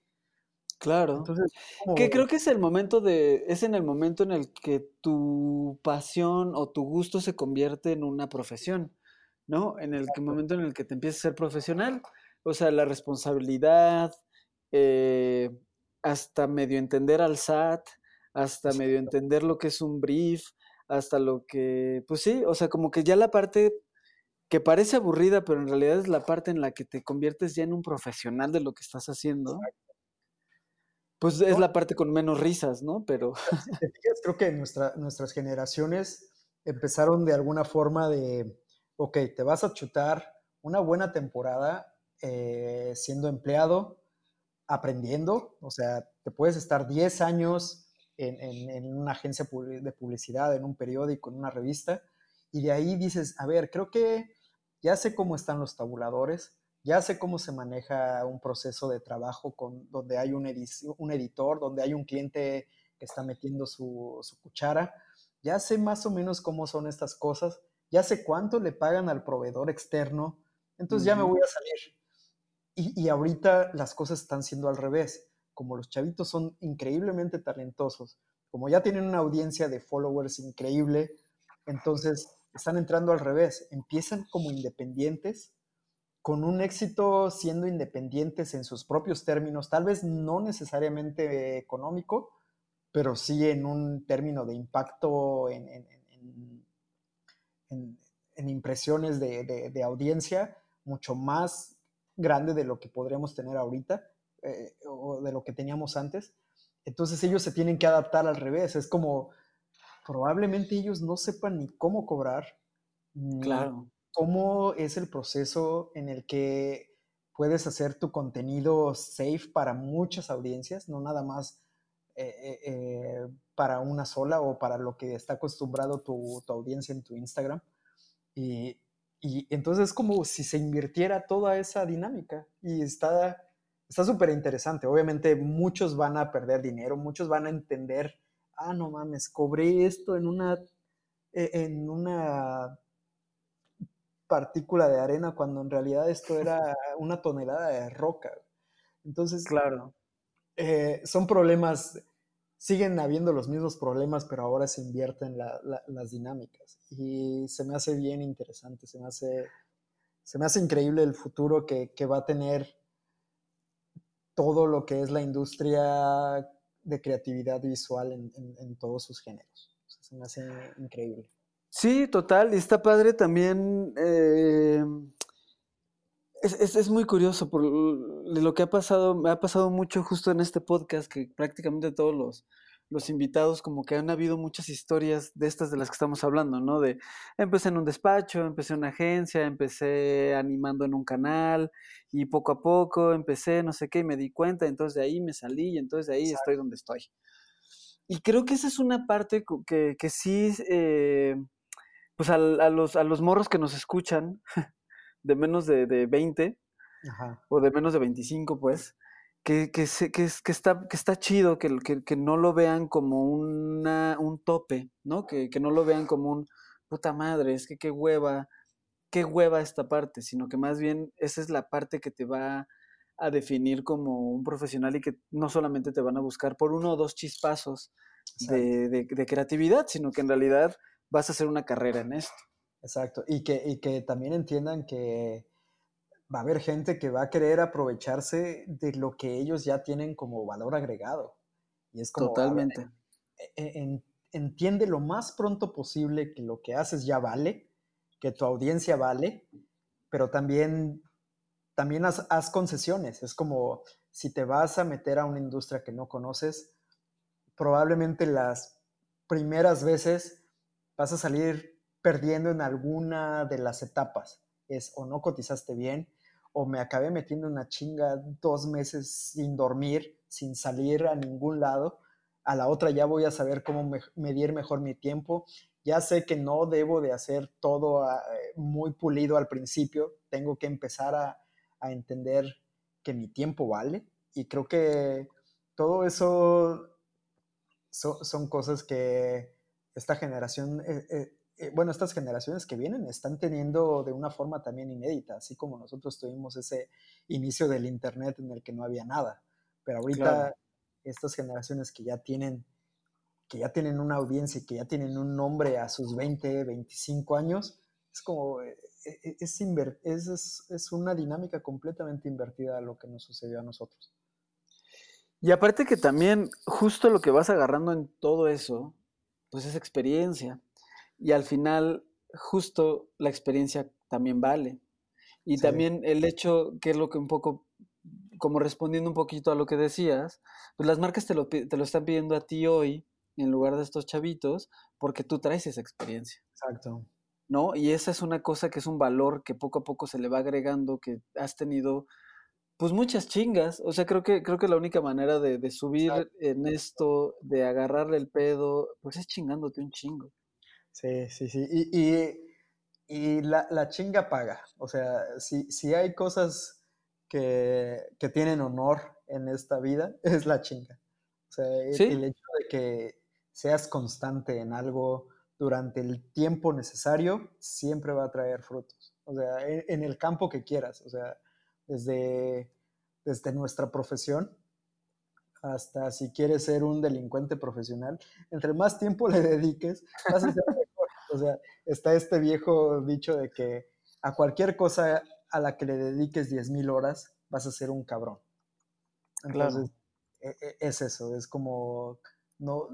Claro. Entonces, que creo que es el momento de, es en el momento en el que tu pasión o tu gusto se convierte en una profesión, ¿no? En el momento en el que te empiezas a ser profesional. O sea, la responsabilidad, eh, hasta medio entender al SAT, hasta medio entender lo que es un brief, hasta lo que, pues sí, o sea, como que ya la parte que parece aburrida, pero en realidad es la parte en la que te conviertes ya en un profesional de lo que estás haciendo. Pues es la parte con menos risas, ¿no? Pero... <laughs> creo que nuestras generaciones empezaron de alguna forma de, ok, te vas a chutar una buena temporada eh, siendo empleado, aprendiendo, o sea, te puedes estar 10 años en, una agencia de publicidad, en un periódico, en una revista, y de ahí dices, a ver, creo que ya sé cómo están los tabuladores, ya sé cómo se maneja un proceso de trabajo con, donde hay un, un editor, donde hay un cliente que está metiendo su, su, cuchara, ya sé más o menos cómo son estas cosas, ya sé cuánto le pagan al proveedor externo, entonces ya me voy a salir. Y, ahorita las cosas están siendo al revés. Como los chavitos son increíblemente talentosos, como ya tienen una audiencia de followers increíble, entonces están entrando al revés. Empiezan como independientes, con un éxito siendo independientes en sus propios términos, tal vez no necesariamente económico, pero sí en un término de impacto en, en, impresiones de, de, audiencia mucho más grande de lo que podríamos tener ahorita eh, o de lo que teníamos antes. Entonces ellos se tienen que adaptar al revés. Es como, probablemente ellos no sepan ni cómo cobrar, ni Claro. cómo es el proceso en el que puedes hacer tu contenido safe para muchas audiencias, no nada más eh, eh, para una sola o para lo que está acostumbrado tu, tu audiencia en tu Instagram. Y, y entonces es como si se invirtiera toda esa dinámica y está está súper interesante. Obviamente muchos van a perder dinero, muchos van a entender, ah, no mames, cobré esto en una, e, en una partícula de arena cuando en realidad esto era <laughs> una tonelada de roca. Entonces, Claro. eh, son problemas, siguen habiendo los mismos problemas, pero ahora se invierten la- la- las dinámicas. Y se me hace bien interesante, se me hace, se me hace increíble el futuro que, que va a tener todo lo que es la industria de creatividad visual en, en- todos sus géneros. Se me hace increíble. Sí, total. Y está padre también. eh, es, es- es muy curioso por lo que ha pasado. Me ha pasado mucho justo en este podcast que prácticamente todos los, los invitados, como que han habido muchas historias de estas de las que estamos hablando, ¿no? De empecé en un despacho, empecé en una agencia, empecé animando en un canal y poco a poco empecé, no sé qué, y me di cuenta, entonces de ahí me salí y entonces de ahí estoy donde estoy. Y creo que esa es una parte que, que sí, eh, pues al- a, los, a los morros que nos escuchan, <laughs> de menos de, de 20 Ajá. o de menos de 25, pues, que, que, se- que, es- que está, que está chido que, que, que no lo vean como una, un tope, ¿no? Que, que no lo vean como un puta madre, es que qué hueva, qué hueva esta parte, sino que más bien esa es la parte que te va a definir como un profesional y que no solamente te van a buscar por uno o dos chispazos de, de- de creatividad, sino que en realidad vas a hacer una carrera en esto. Exacto. Y que, y que también entiendan que va a haber gente que va a querer aprovecharse de lo que ellos ya tienen como valor agregado. Y es como, ver, Totalmente. e- en- entiende lo más pronto posible que lo que haces ya vale, que tu audiencia vale, pero también, también haz, haz concesiones. Es como si te vas a meter a una industria que no conoces, probablemente las primeras veces vas a salir perdiendo en alguna de las etapas. Es o no cotizaste bien, o me acabé metiendo una chinga dos meses sin dormir, sin salir a ningún lado. A la otra ya voy a saber cómo me- medir mejor mi tiempo. Ya sé que no debo de hacer todo ah, eh, muy pulido al principio. Tengo que empezar a, entender que mi tiempo vale. Y creo que todo eso so- son cosas que esta generación, eh, bueno, estas generaciones que vienen están teniendo de una forma también inédita, así como nosotros tuvimos ese inicio del Internet en el que no había nada. Pero ahorita Claro. estas generaciones que ya tienen que ya tienen una audiencia y que ya tienen un nombre a sus 20, 25 años, es como, eh, eh, es, es, es, es una dinámica completamente invertida a lo que nos sucedió a nosotros. Y aparte que también justo lo que vas agarrando en todo eso, pues es experiencia. Y al final, justo la experiencia también vale. Y Sí. también el hecho, que es lo que un poco, como respondiendo un poquito a lo que decías, pues las marcas te lo, te lo están pidiendo a ti hoy en lugar de estos chavitos, porque tú traes esa experiencia. Exacto. ¿no? Y esa es una cosa que es un valor que poco a poco se le va agregando, que has tenido pues muchas chingas. O sea, creo que, creo que la única manera de, de subir en esto, de agarrarle el pedo, pues es chingándote un chingo. Sí, sí, sí. Y, y, y la, la chinga paga. O sea, si, si hay cosas que, que tienen honor en esta vida, <laughs> es la chinga. O sea, el, Sí. el hecho de que seas constante en algo durante el tiempo necesario siempre va a traer frutos. O sea, en, en el campo que quieras. O sea, desde, desde nuestra profesión hasta si quieres ser un delincuente profesional, entre más tiempo le <laughs> dediques, vas a ser. O sea, está este viejo dicho de que a cualquier cosa a la que le dediques 10.000 horas, vas a ser un cabrón. Entonces, e- e- es eso, es como, no,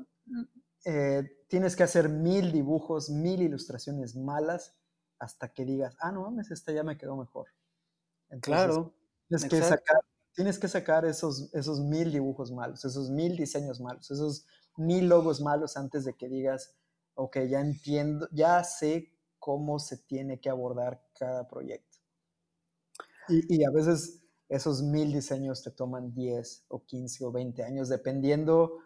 eh, tienes que hacer mil dibujos, mil ilustraciones malas hasta que digas, ah, no mames, esta ya me quedó mejor. Entonces, Claro. Tienes que sacar, tienes que sacar esos, esos mil dibujos malos, esos mil diseños malos, esos mil logos malos antes de que digas, ok, ya entiendo, ya sé cómo se tiene que abordar cada proyecto. Y, y a veces esos mil diseños te toman 10 o 15 o 20 años, dependiendo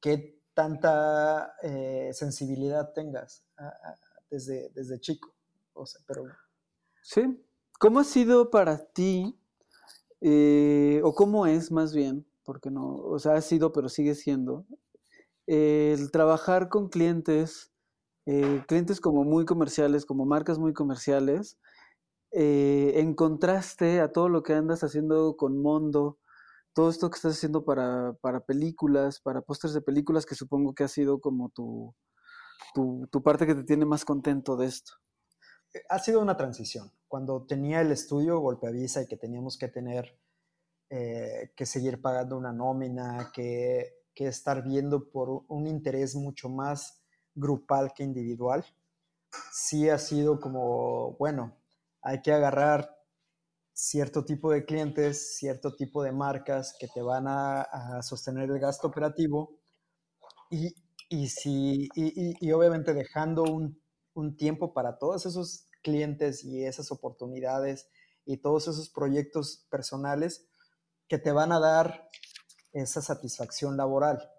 qué tanta eh, sensibilidad tengas desde, desde chico. O sea, pero... Sí. ¿Cómo ha sido para ti, eh, o cómo es más bien, porque no, o sea, ha sido, pero sigue siendo, el trabajar con clientes, eh, clientes como muy comerciales, como marcas muy comerciales, eh, en contraste a todo lo que andas haciendo con Mondo, todo esto que estás haciendo para, para películas, para pósters de películas, que supongo que ha sido como tu, tu, tu, parte que te tiene más contento de esto. Eh, ha sido una transición. Cuando tenía el estudio Golpeavisa y que teníamos que tener que seguir pagando una nómina, que, que estar viendo por un interés mucho más grupal que individual, sí ha sido como, bueno, hay que agarrar cierto tipo de clientes, cierto tipo de marcas que te van a, sostener el gasto operativo. Y, y, si, y, obviamente dejando un, un, tiempo para todos esos clientes y esas oportunidades y todos esos proyectos personales que te van a dar esa satisfacción laboral.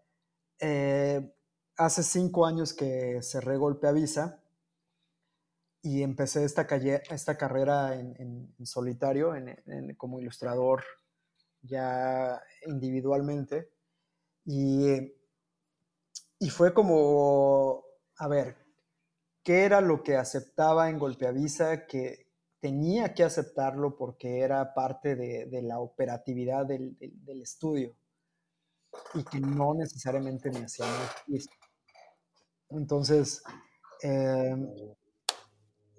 Eh, hace cinco años que cerré Golpe Avisa y empecé esta, esta carrera en, solitario, como ilustrador ya individualmente. Y, y fue como, a ver, ¿qué era lo que aceptaba en Golpeavisa que tenía que aceptarlo porque era parte de, la operatividad del, estudio y que no necesariamente me hacía muy Entonces, eh,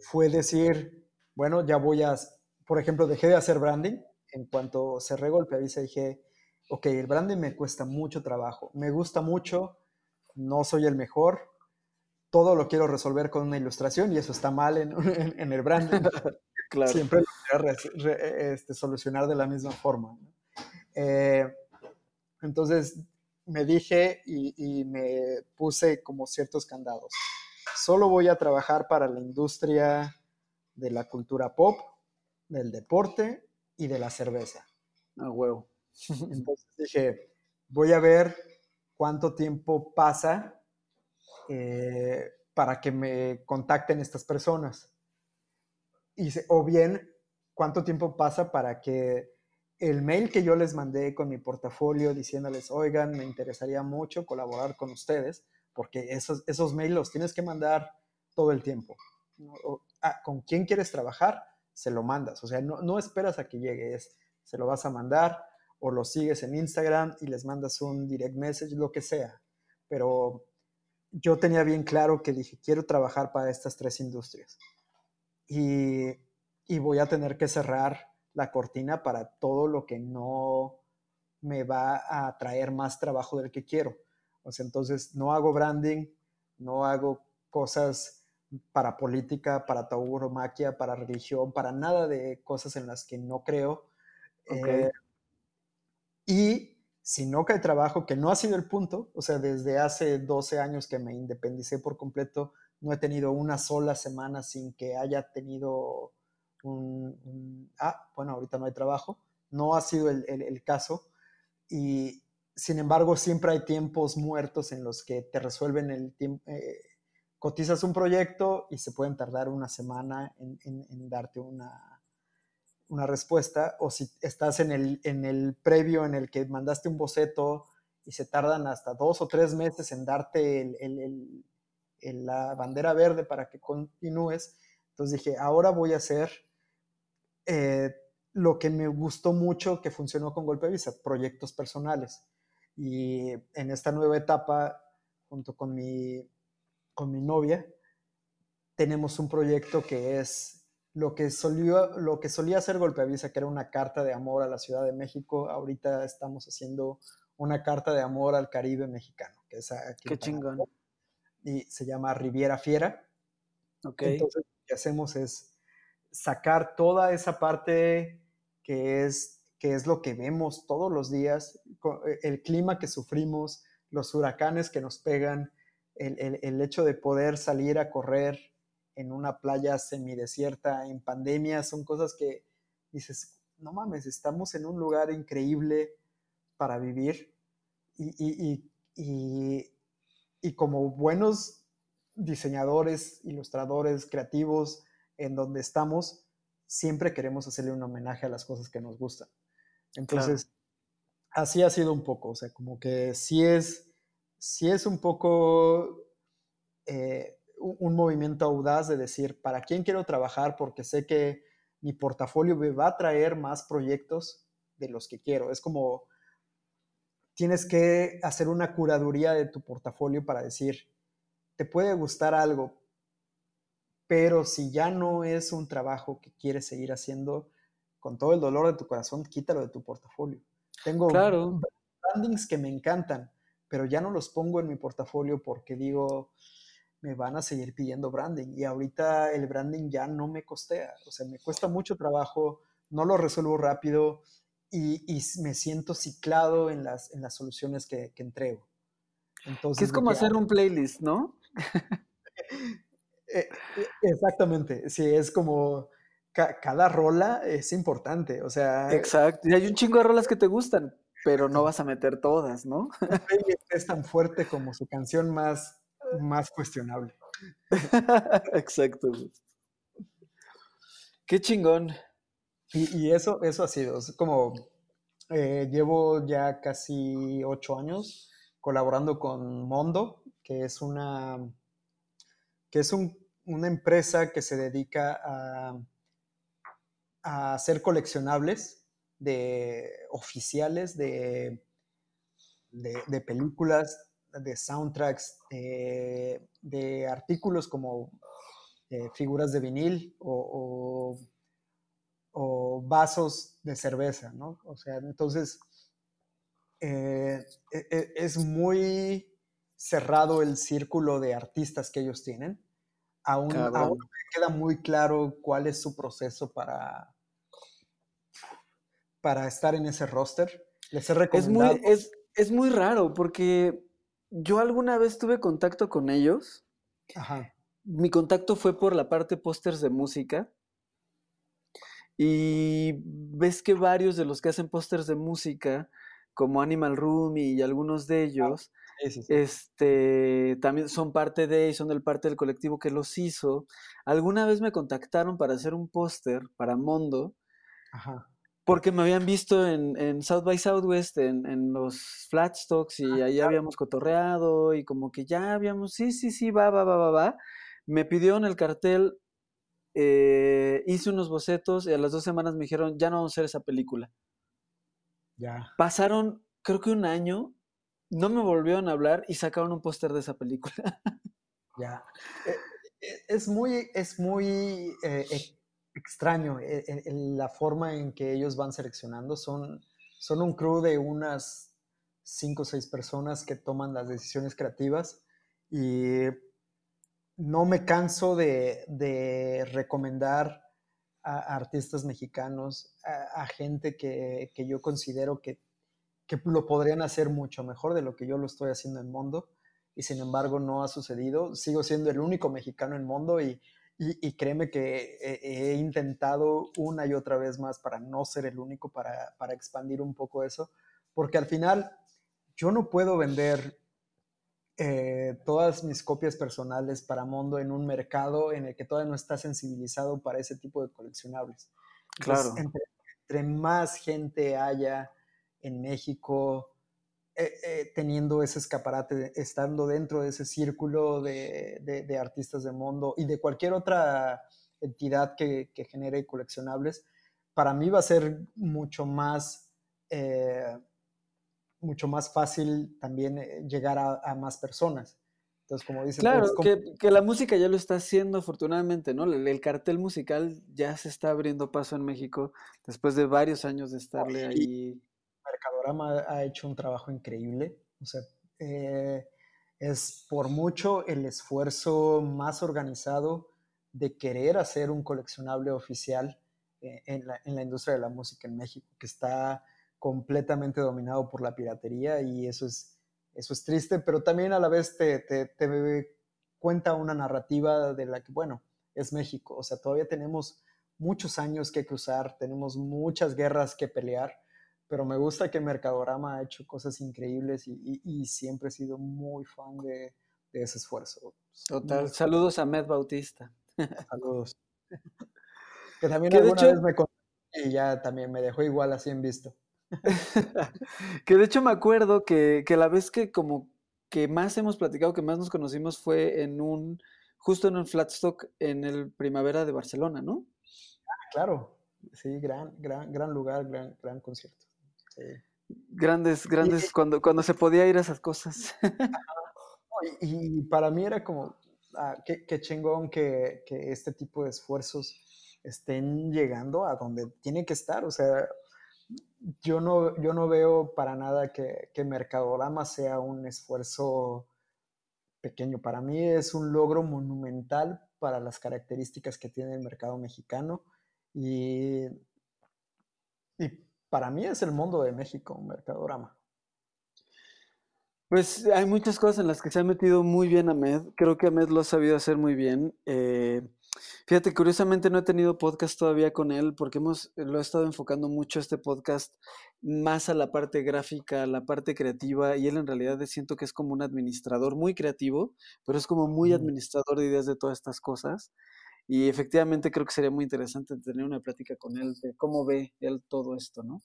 fue decir, bueno, ya voy a, por ejemplo, dejé de hacer branding. En cuanto cerré Golpeavisa dije, ok, el branding me cuesta mucho trabajo, me gusta mucho, no soy el mejor, todo lo quiero resolver con una ilustración y eso está mal en, <laughs> en, el branding. <laughs> claro. Siempre lo quiero este, solucionar de la misma forma. Eh, entonces me dije y, y, me puse como ciertos candados solo voy a trabajar para la industria de la cultura pop, del deporte y de la cerveza. Ah, huevo. Entonces dije, voy a ver cuánto tiempo pasa eh, para que me contacten estas personas. Y, o bien, cuánto tiempo pasa para que el mail que yo les mandé con mi portafolio diciéndoles, oigan, me interesaría mucho colaborar con ustedes, porque esos, esos mails los tienes que mandar todo el tiempo. Ah, ¿Con quién quieres trabajar? Se lo mandas. O sea, no, no esperas a que llegue, se lo vas a mandar o lo sigues en Instagram y les mandas un direct message, lo que sea. Pero yo tenía bien claro que dije, quiero trabajar para estas tres industrias. Y, y voy a tener que cerrar la cortina para todo lo que no me va a traer más trabajo del que quiero entonces no hago branding, no hago cosas para política, para tauromaquia, para religión, para nada de cosas en las que no creo. Eh, y si no cae trabajo, que no ha sido el punto, o sea, desde hace 12 años que me independicé por completo, no he tenido una sola semana sin que haya tenido un, ah, bueno, ahorita no hay trabajo, no ha sido el, el caso. Y, sin embargo, siempre hay tiempos muertos en los que te resuelven el tiempo. Eh, cotizas un proyecto y se pueden tardar una semana en, darte una, una, respuesta. O si estás en el, en el previo en el que mandaste un boceto y se tardan hasta dos o tres meses en darte la bandera verde para que continúes. Entonces dije, ahora voy a hacer eh, lo que me gustó mucho que funcionó con Golpe Visa, proyectos personales. Y en esta nueva etapa, junto con mi, con mi novia, tenemos un proyecto que es lo que, solía, lo que solía hacer Golpeavisa, que era una carta de amor a la Ciudad de México. Ahorita estamos haciendo una carta de amor al Caribe mexicano, que es Qué chingón. Y se llama Riviera Fiera. Okay. Entonces, lo que hacemos es sacar toda esa parte que es que es lo que vemos todos los días, eh, el clima que sufrimos, los huracanes que nos pegan, el, hecho de poder salir a correr en una playa semidesierta en pandemia, son cosas que dices, no mames, estamos en un lugar increíble para vivir y, y como buenos diseñadores, ilustradores, creativos, en donde estamos, siempre queremos hacerle un homenaje a las cosas que nos gustan. Entonces, así ha sido un poco, o sea, como que sí es, sí es un poco eh, un movimiento audaz de decir, ¿para quién quiero trabajar? Porque sé que mi portafolio me va a traer más proyectos de los que quiero. Es como, tienes que hacer una curaduría de tu portafolio para decir, te puede gustar algo, pero si ya no es un trabajo que quieres seguir haciendo, con todo el dolor de tu corazón, quítalo de tu portafolio. Tengo claro. brandings que me encantan, pero ya no los pongo en mi portafolio porque digo, me van a seguir pidiendo branding y ahorita el branding ya no me costea, o sea, me cuesta mucho trabajo, no lo resuelvo rápido y, me siento ciclado en las, en las soluciones que, entrego. Entonces, que es como hacer un playlist, ¿no? <laughs> Eh, eh, exactamente, sí, es como cada rola es importante, o sea... Exacto, y hay un chingo de rolas que te gustan, pero no vas a meter todas, ¿no? <laughs> es tan fuerte como su canción más, más cuestionable. <laughs> Exacto. Qué chingón. Y, eso, eso ha sido, es como eh, llevo ya casi ocho años colaborando con Mondo, que es una, que es una empresa que se dedica a hacer coleccionables de oficiales de, de, películas, de soundtracks, de artículos como eh, figuras de vinil o, vasos de cerveza, ¿no? O sea, entonces eh, e, e, es muy cerrado el círculo de artistas que ellos tienen. Aún, aún, queda muy claro cuál es su proceso para, para estar en ese roster? Les he recomendado. Es muy, es, es muy raro porque yo alguna vez tuve contacto con ellos. Ajá. Mi contacto fue por la parte pósters de música. Y ves que varios de los que hacen pósters de música, como Animal Room y algunos de ellos, este también son parte de y son del parte del colectivo que los hizo. Alguna vez me contactaron para hacer un póster para Mondo. Ajá porque me habían visto en, South by Southwest, en, en los Flatstocks, y ah, ahí habíamos cotorreado, y como que ya habíamos, sí, sí, sí, va, va, va, va, va. Me pidieron el cartel, eh, hice unos bocetos, y a las dos semanas me dijeron, ya no vamos a hacer esa película. Ya. Pasaron, creo que un año, no me volvieron a hablar y sacaron un póster de esa película. <laughs> ya. Eh, eh, es muy, es muy extraño eh, la forma en que ellos van seleccionando. Son, son un crew de unas cinco o seis personas que toman las decisiones creativas y no me canso de, recomendar a, artistas mexicanos, a, gente que, yo considero que, que, lo podrían hacer mucho mejor de lo que yo lo estoy haciendo en Mundo y sin embargo no ha sucedido. Sigo siendo el único mexicano en Mundo y y, créeme que he, intentado una y otra vez más para no ser el único, para, para, expandir un poco eso, porque al final yo no puedo vender eh, todas mis copias personales para Mondo en un mercado en el que todavía no está sensibilizado para ese tipo de coleccionables. claro. entre, más gente haya en México, eh, eh, teniendo ese escaparate, estando dentro de ese círculo de, artistas de mundo y de cualquier otra entidad que, genere coleccionables, para mí va a ser mucho más, eh, mucho más fácil también llegar a, más personas. Entonces, como dices, claro, que, la música ya lo está haciendo afortunadamente, ¿no? El, cartel musical ya se está abriendo paso en México después de varios años de estarle ahí Mercadorama ha hecho un trabajo increíble. O sea, eh, es por mucho el esfuerzo más organizado de querer hacer un coleccionable oficial eh, en la, industria de la música en México, que está completamente dominado por la piratería y eso es, triste, pero también a la vez te, cuenta una narrativa de la que, bueno, es México, o sea, todavía tenemos muchos años que cruzar, tenemos muchas guerras que pelear, pero me gusta que Mercadorama ha hecho cosas increíbles y, y, siempre he sido muy fan de, de ese esfuerzo. Total, saludos a Med Bautista. <laughs> Saludos. que también alguna vez me contó y ya también me dejó igual así en visto. <laughs> que de hecho me acuerdo que, que, la vez que como que más hemos platicado, que más nos conocimos fue en un, justo en un Flatstock en el Primavera de Barcelona, ¿no? Ah, claro, sí, gran, gran, gran lugar, gran, gran concierto. Grandes, grandes, cuando, cuando se podía ir a esas cosas. <laughs> y, para mí era como, ah, qué, qué, chingón que, que este tipo de esfuerzos estén llegando a donde tiene que estar, o sea, yo no, yo no veo para nada que, que Mercadorama sea un esfuerzo pequeño. Para mí es un logro monumental para las características que tiene el mercado mexicano y, y para mí es el mundo de México, Mercadorama. Pues hay muchas cosas en las que se ha metido muy bien Ahmed. Creo que Ahmed lo ha sabido hacer muy bien. Eh, Fíjate, curiosamente no he tenido podcast todavía con él porque hemos, lo he estado enfocando mucho este podcast más a la parte gráfica, a la parte creativa y él en realidad siento que es como un administrador muy creativo, pero es como muy administrador de ideas de todas estas cosas. Y efectivamente creo que sería muy interesante tener una plática con él de cómo ve él todo esto, ¿no?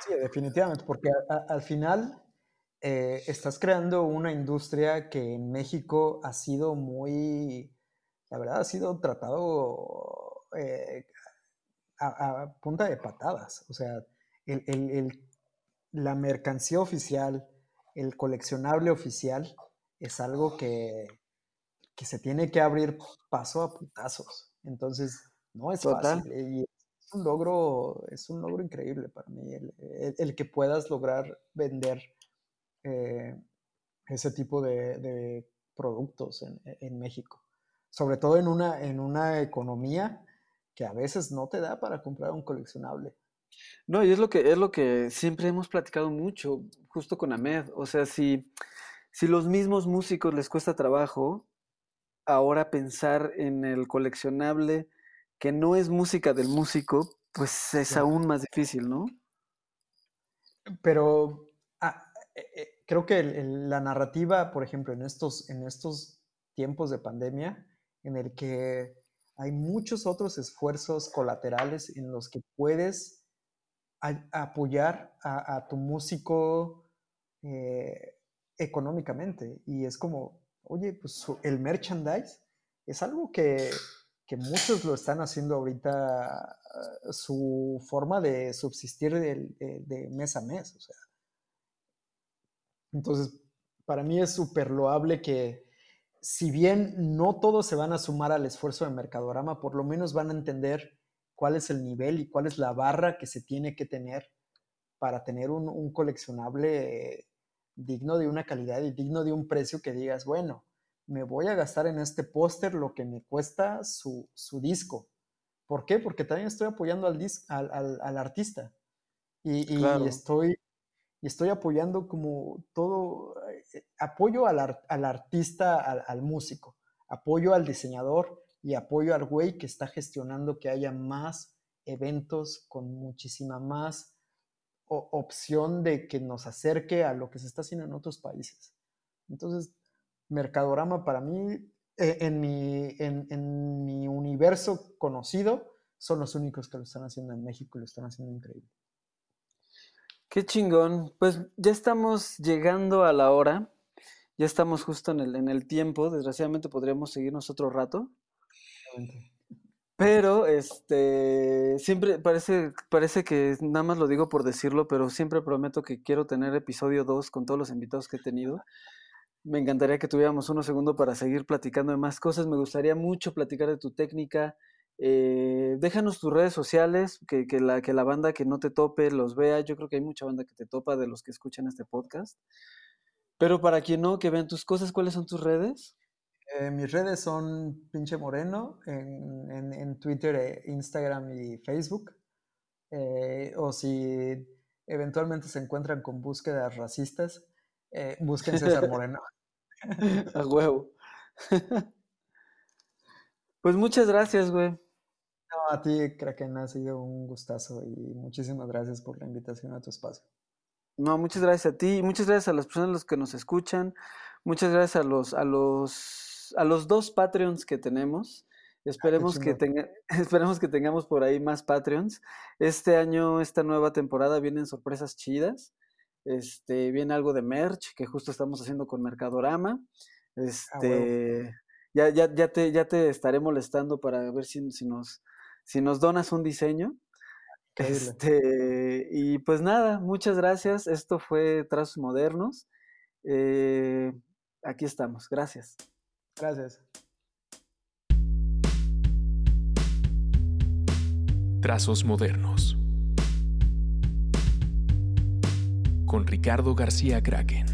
Sí, definitivamente, porque al final eh, estás creando una industria que en México ha sido muy la verdad ha sido tratado eh, a, punta de patadas. O sea, la mercancía oficial, el coleccionable oficial, es algo que, que, se tiene que abrir paso a putazos. Entonces, no es fácil. Eh, y es un logro, es un logro increíble para mí, el, que puedas lograr vender eh, ese tipo de, productos en México sobre todo en una, en una economía que a veces no te da para comprar un coleccionable. No, y es lo que, es lo que siempre hemos platicado mucho, justo con Ahmed. O sea, si, si los mismos músicos les cuesta trabajo, ahora pensar en el coleccionable que no es música del músico, pues es aún más difícil, ¿no? Pero ah, eh, eh, creo que la narrativa, por ejemplo, en estos, en estos tiempos de pandemia, en el que hay muchos otros esfuerzos colaterales en los que puedes apoyar a, tu músico eh, económicamente. Y es como, oye, pues el merchandise es algo que, muchos lo están haciendo ahorita su forma de subsistir de, mes a mes. O sea. Entonces, para mí es súper loable que, si bien no todos se van a sumar al esfuerzo de Mercadorama, por lo menos van a entender cuál es el nivel y cuál es la barra que se tiene que tener para tener un, coleccionable digno de una calidad y digno de un precio que digas, bueno, me voy a gastar en este póster lo que me cuesta su, disco. ¿Por qué? Porque también estoy apoyando al, al, artista y, y estoy y estoy apoyando como todo, eh, apoyo al, al artista, al, músico, apoyo al diseñador y apoyo al güey que está gestionando que haya más eventos con muchísima más opción de que nos acerque a lo que se está haciendo en otros países. Entonces, Mercadorama para mí, eh, en, mi, en, en mi universo conocido, son los únicos que lo están haciendo en México y lo están haciendo increíble. Qué chingón. Pues ya estamos llegando a la hora. Ya estamos justo en el, en el tiempo. Desgraciadamente podríamos seguirnos otro rato. Pero este siempre parece, parece que nada más lo digo por decirlo, pero siempre prometo que quiero tener episodio 2 con todos los invitados que he tenido. Me encantaría que tuviéramos unos segundos para seguir platicando de más cosas. Me gustaría mucho platicar de tu técnica, eh, déjanos tus redes sociales, que, la, que la banda que no te tope los vea. Yo creo que hay mucha banda que te topa de los que escuchan este podcast. Pero para quien no, que vean tus cosas, ¿cuáles son tus redes? Eh, mis redes son pinche moreno en, Twitter, eh, Instagram y Facebook. Eh, o si eventualmente se encuentran con búsquedas racistas, busquen César Moreno. <laughs> A huevo. <laughs> pues muchas gracias, güey. No, a ti, Kraken, ha sido un gustazo y muchísimas gracias por la invitación a tu espacio. No, muchas gracias a ti, muchas gracias a las personas que nos escuchan, muchas gracias a los, a los, a los dos Patreons que tenemos. Ah, esperemos que, tenga, <laughs> esperemos que tengamos por ahí más Patreons. Este año, esta nueva temporada, vienen sorpresas chidas. Este, viene algo de merch que justo estamos haciendo con Mercadorama. Ah, este, ya, ya, ya, te, ya te estaré molestando para ver si, si, nos, si nos donas un diseño. Este, y pues nada, muchas gracias. Esto fue Trazos Modernos. Eh, aquí estamos. Gracias. Gracias. Trazos Modernos. Con Ricardo García Kraken.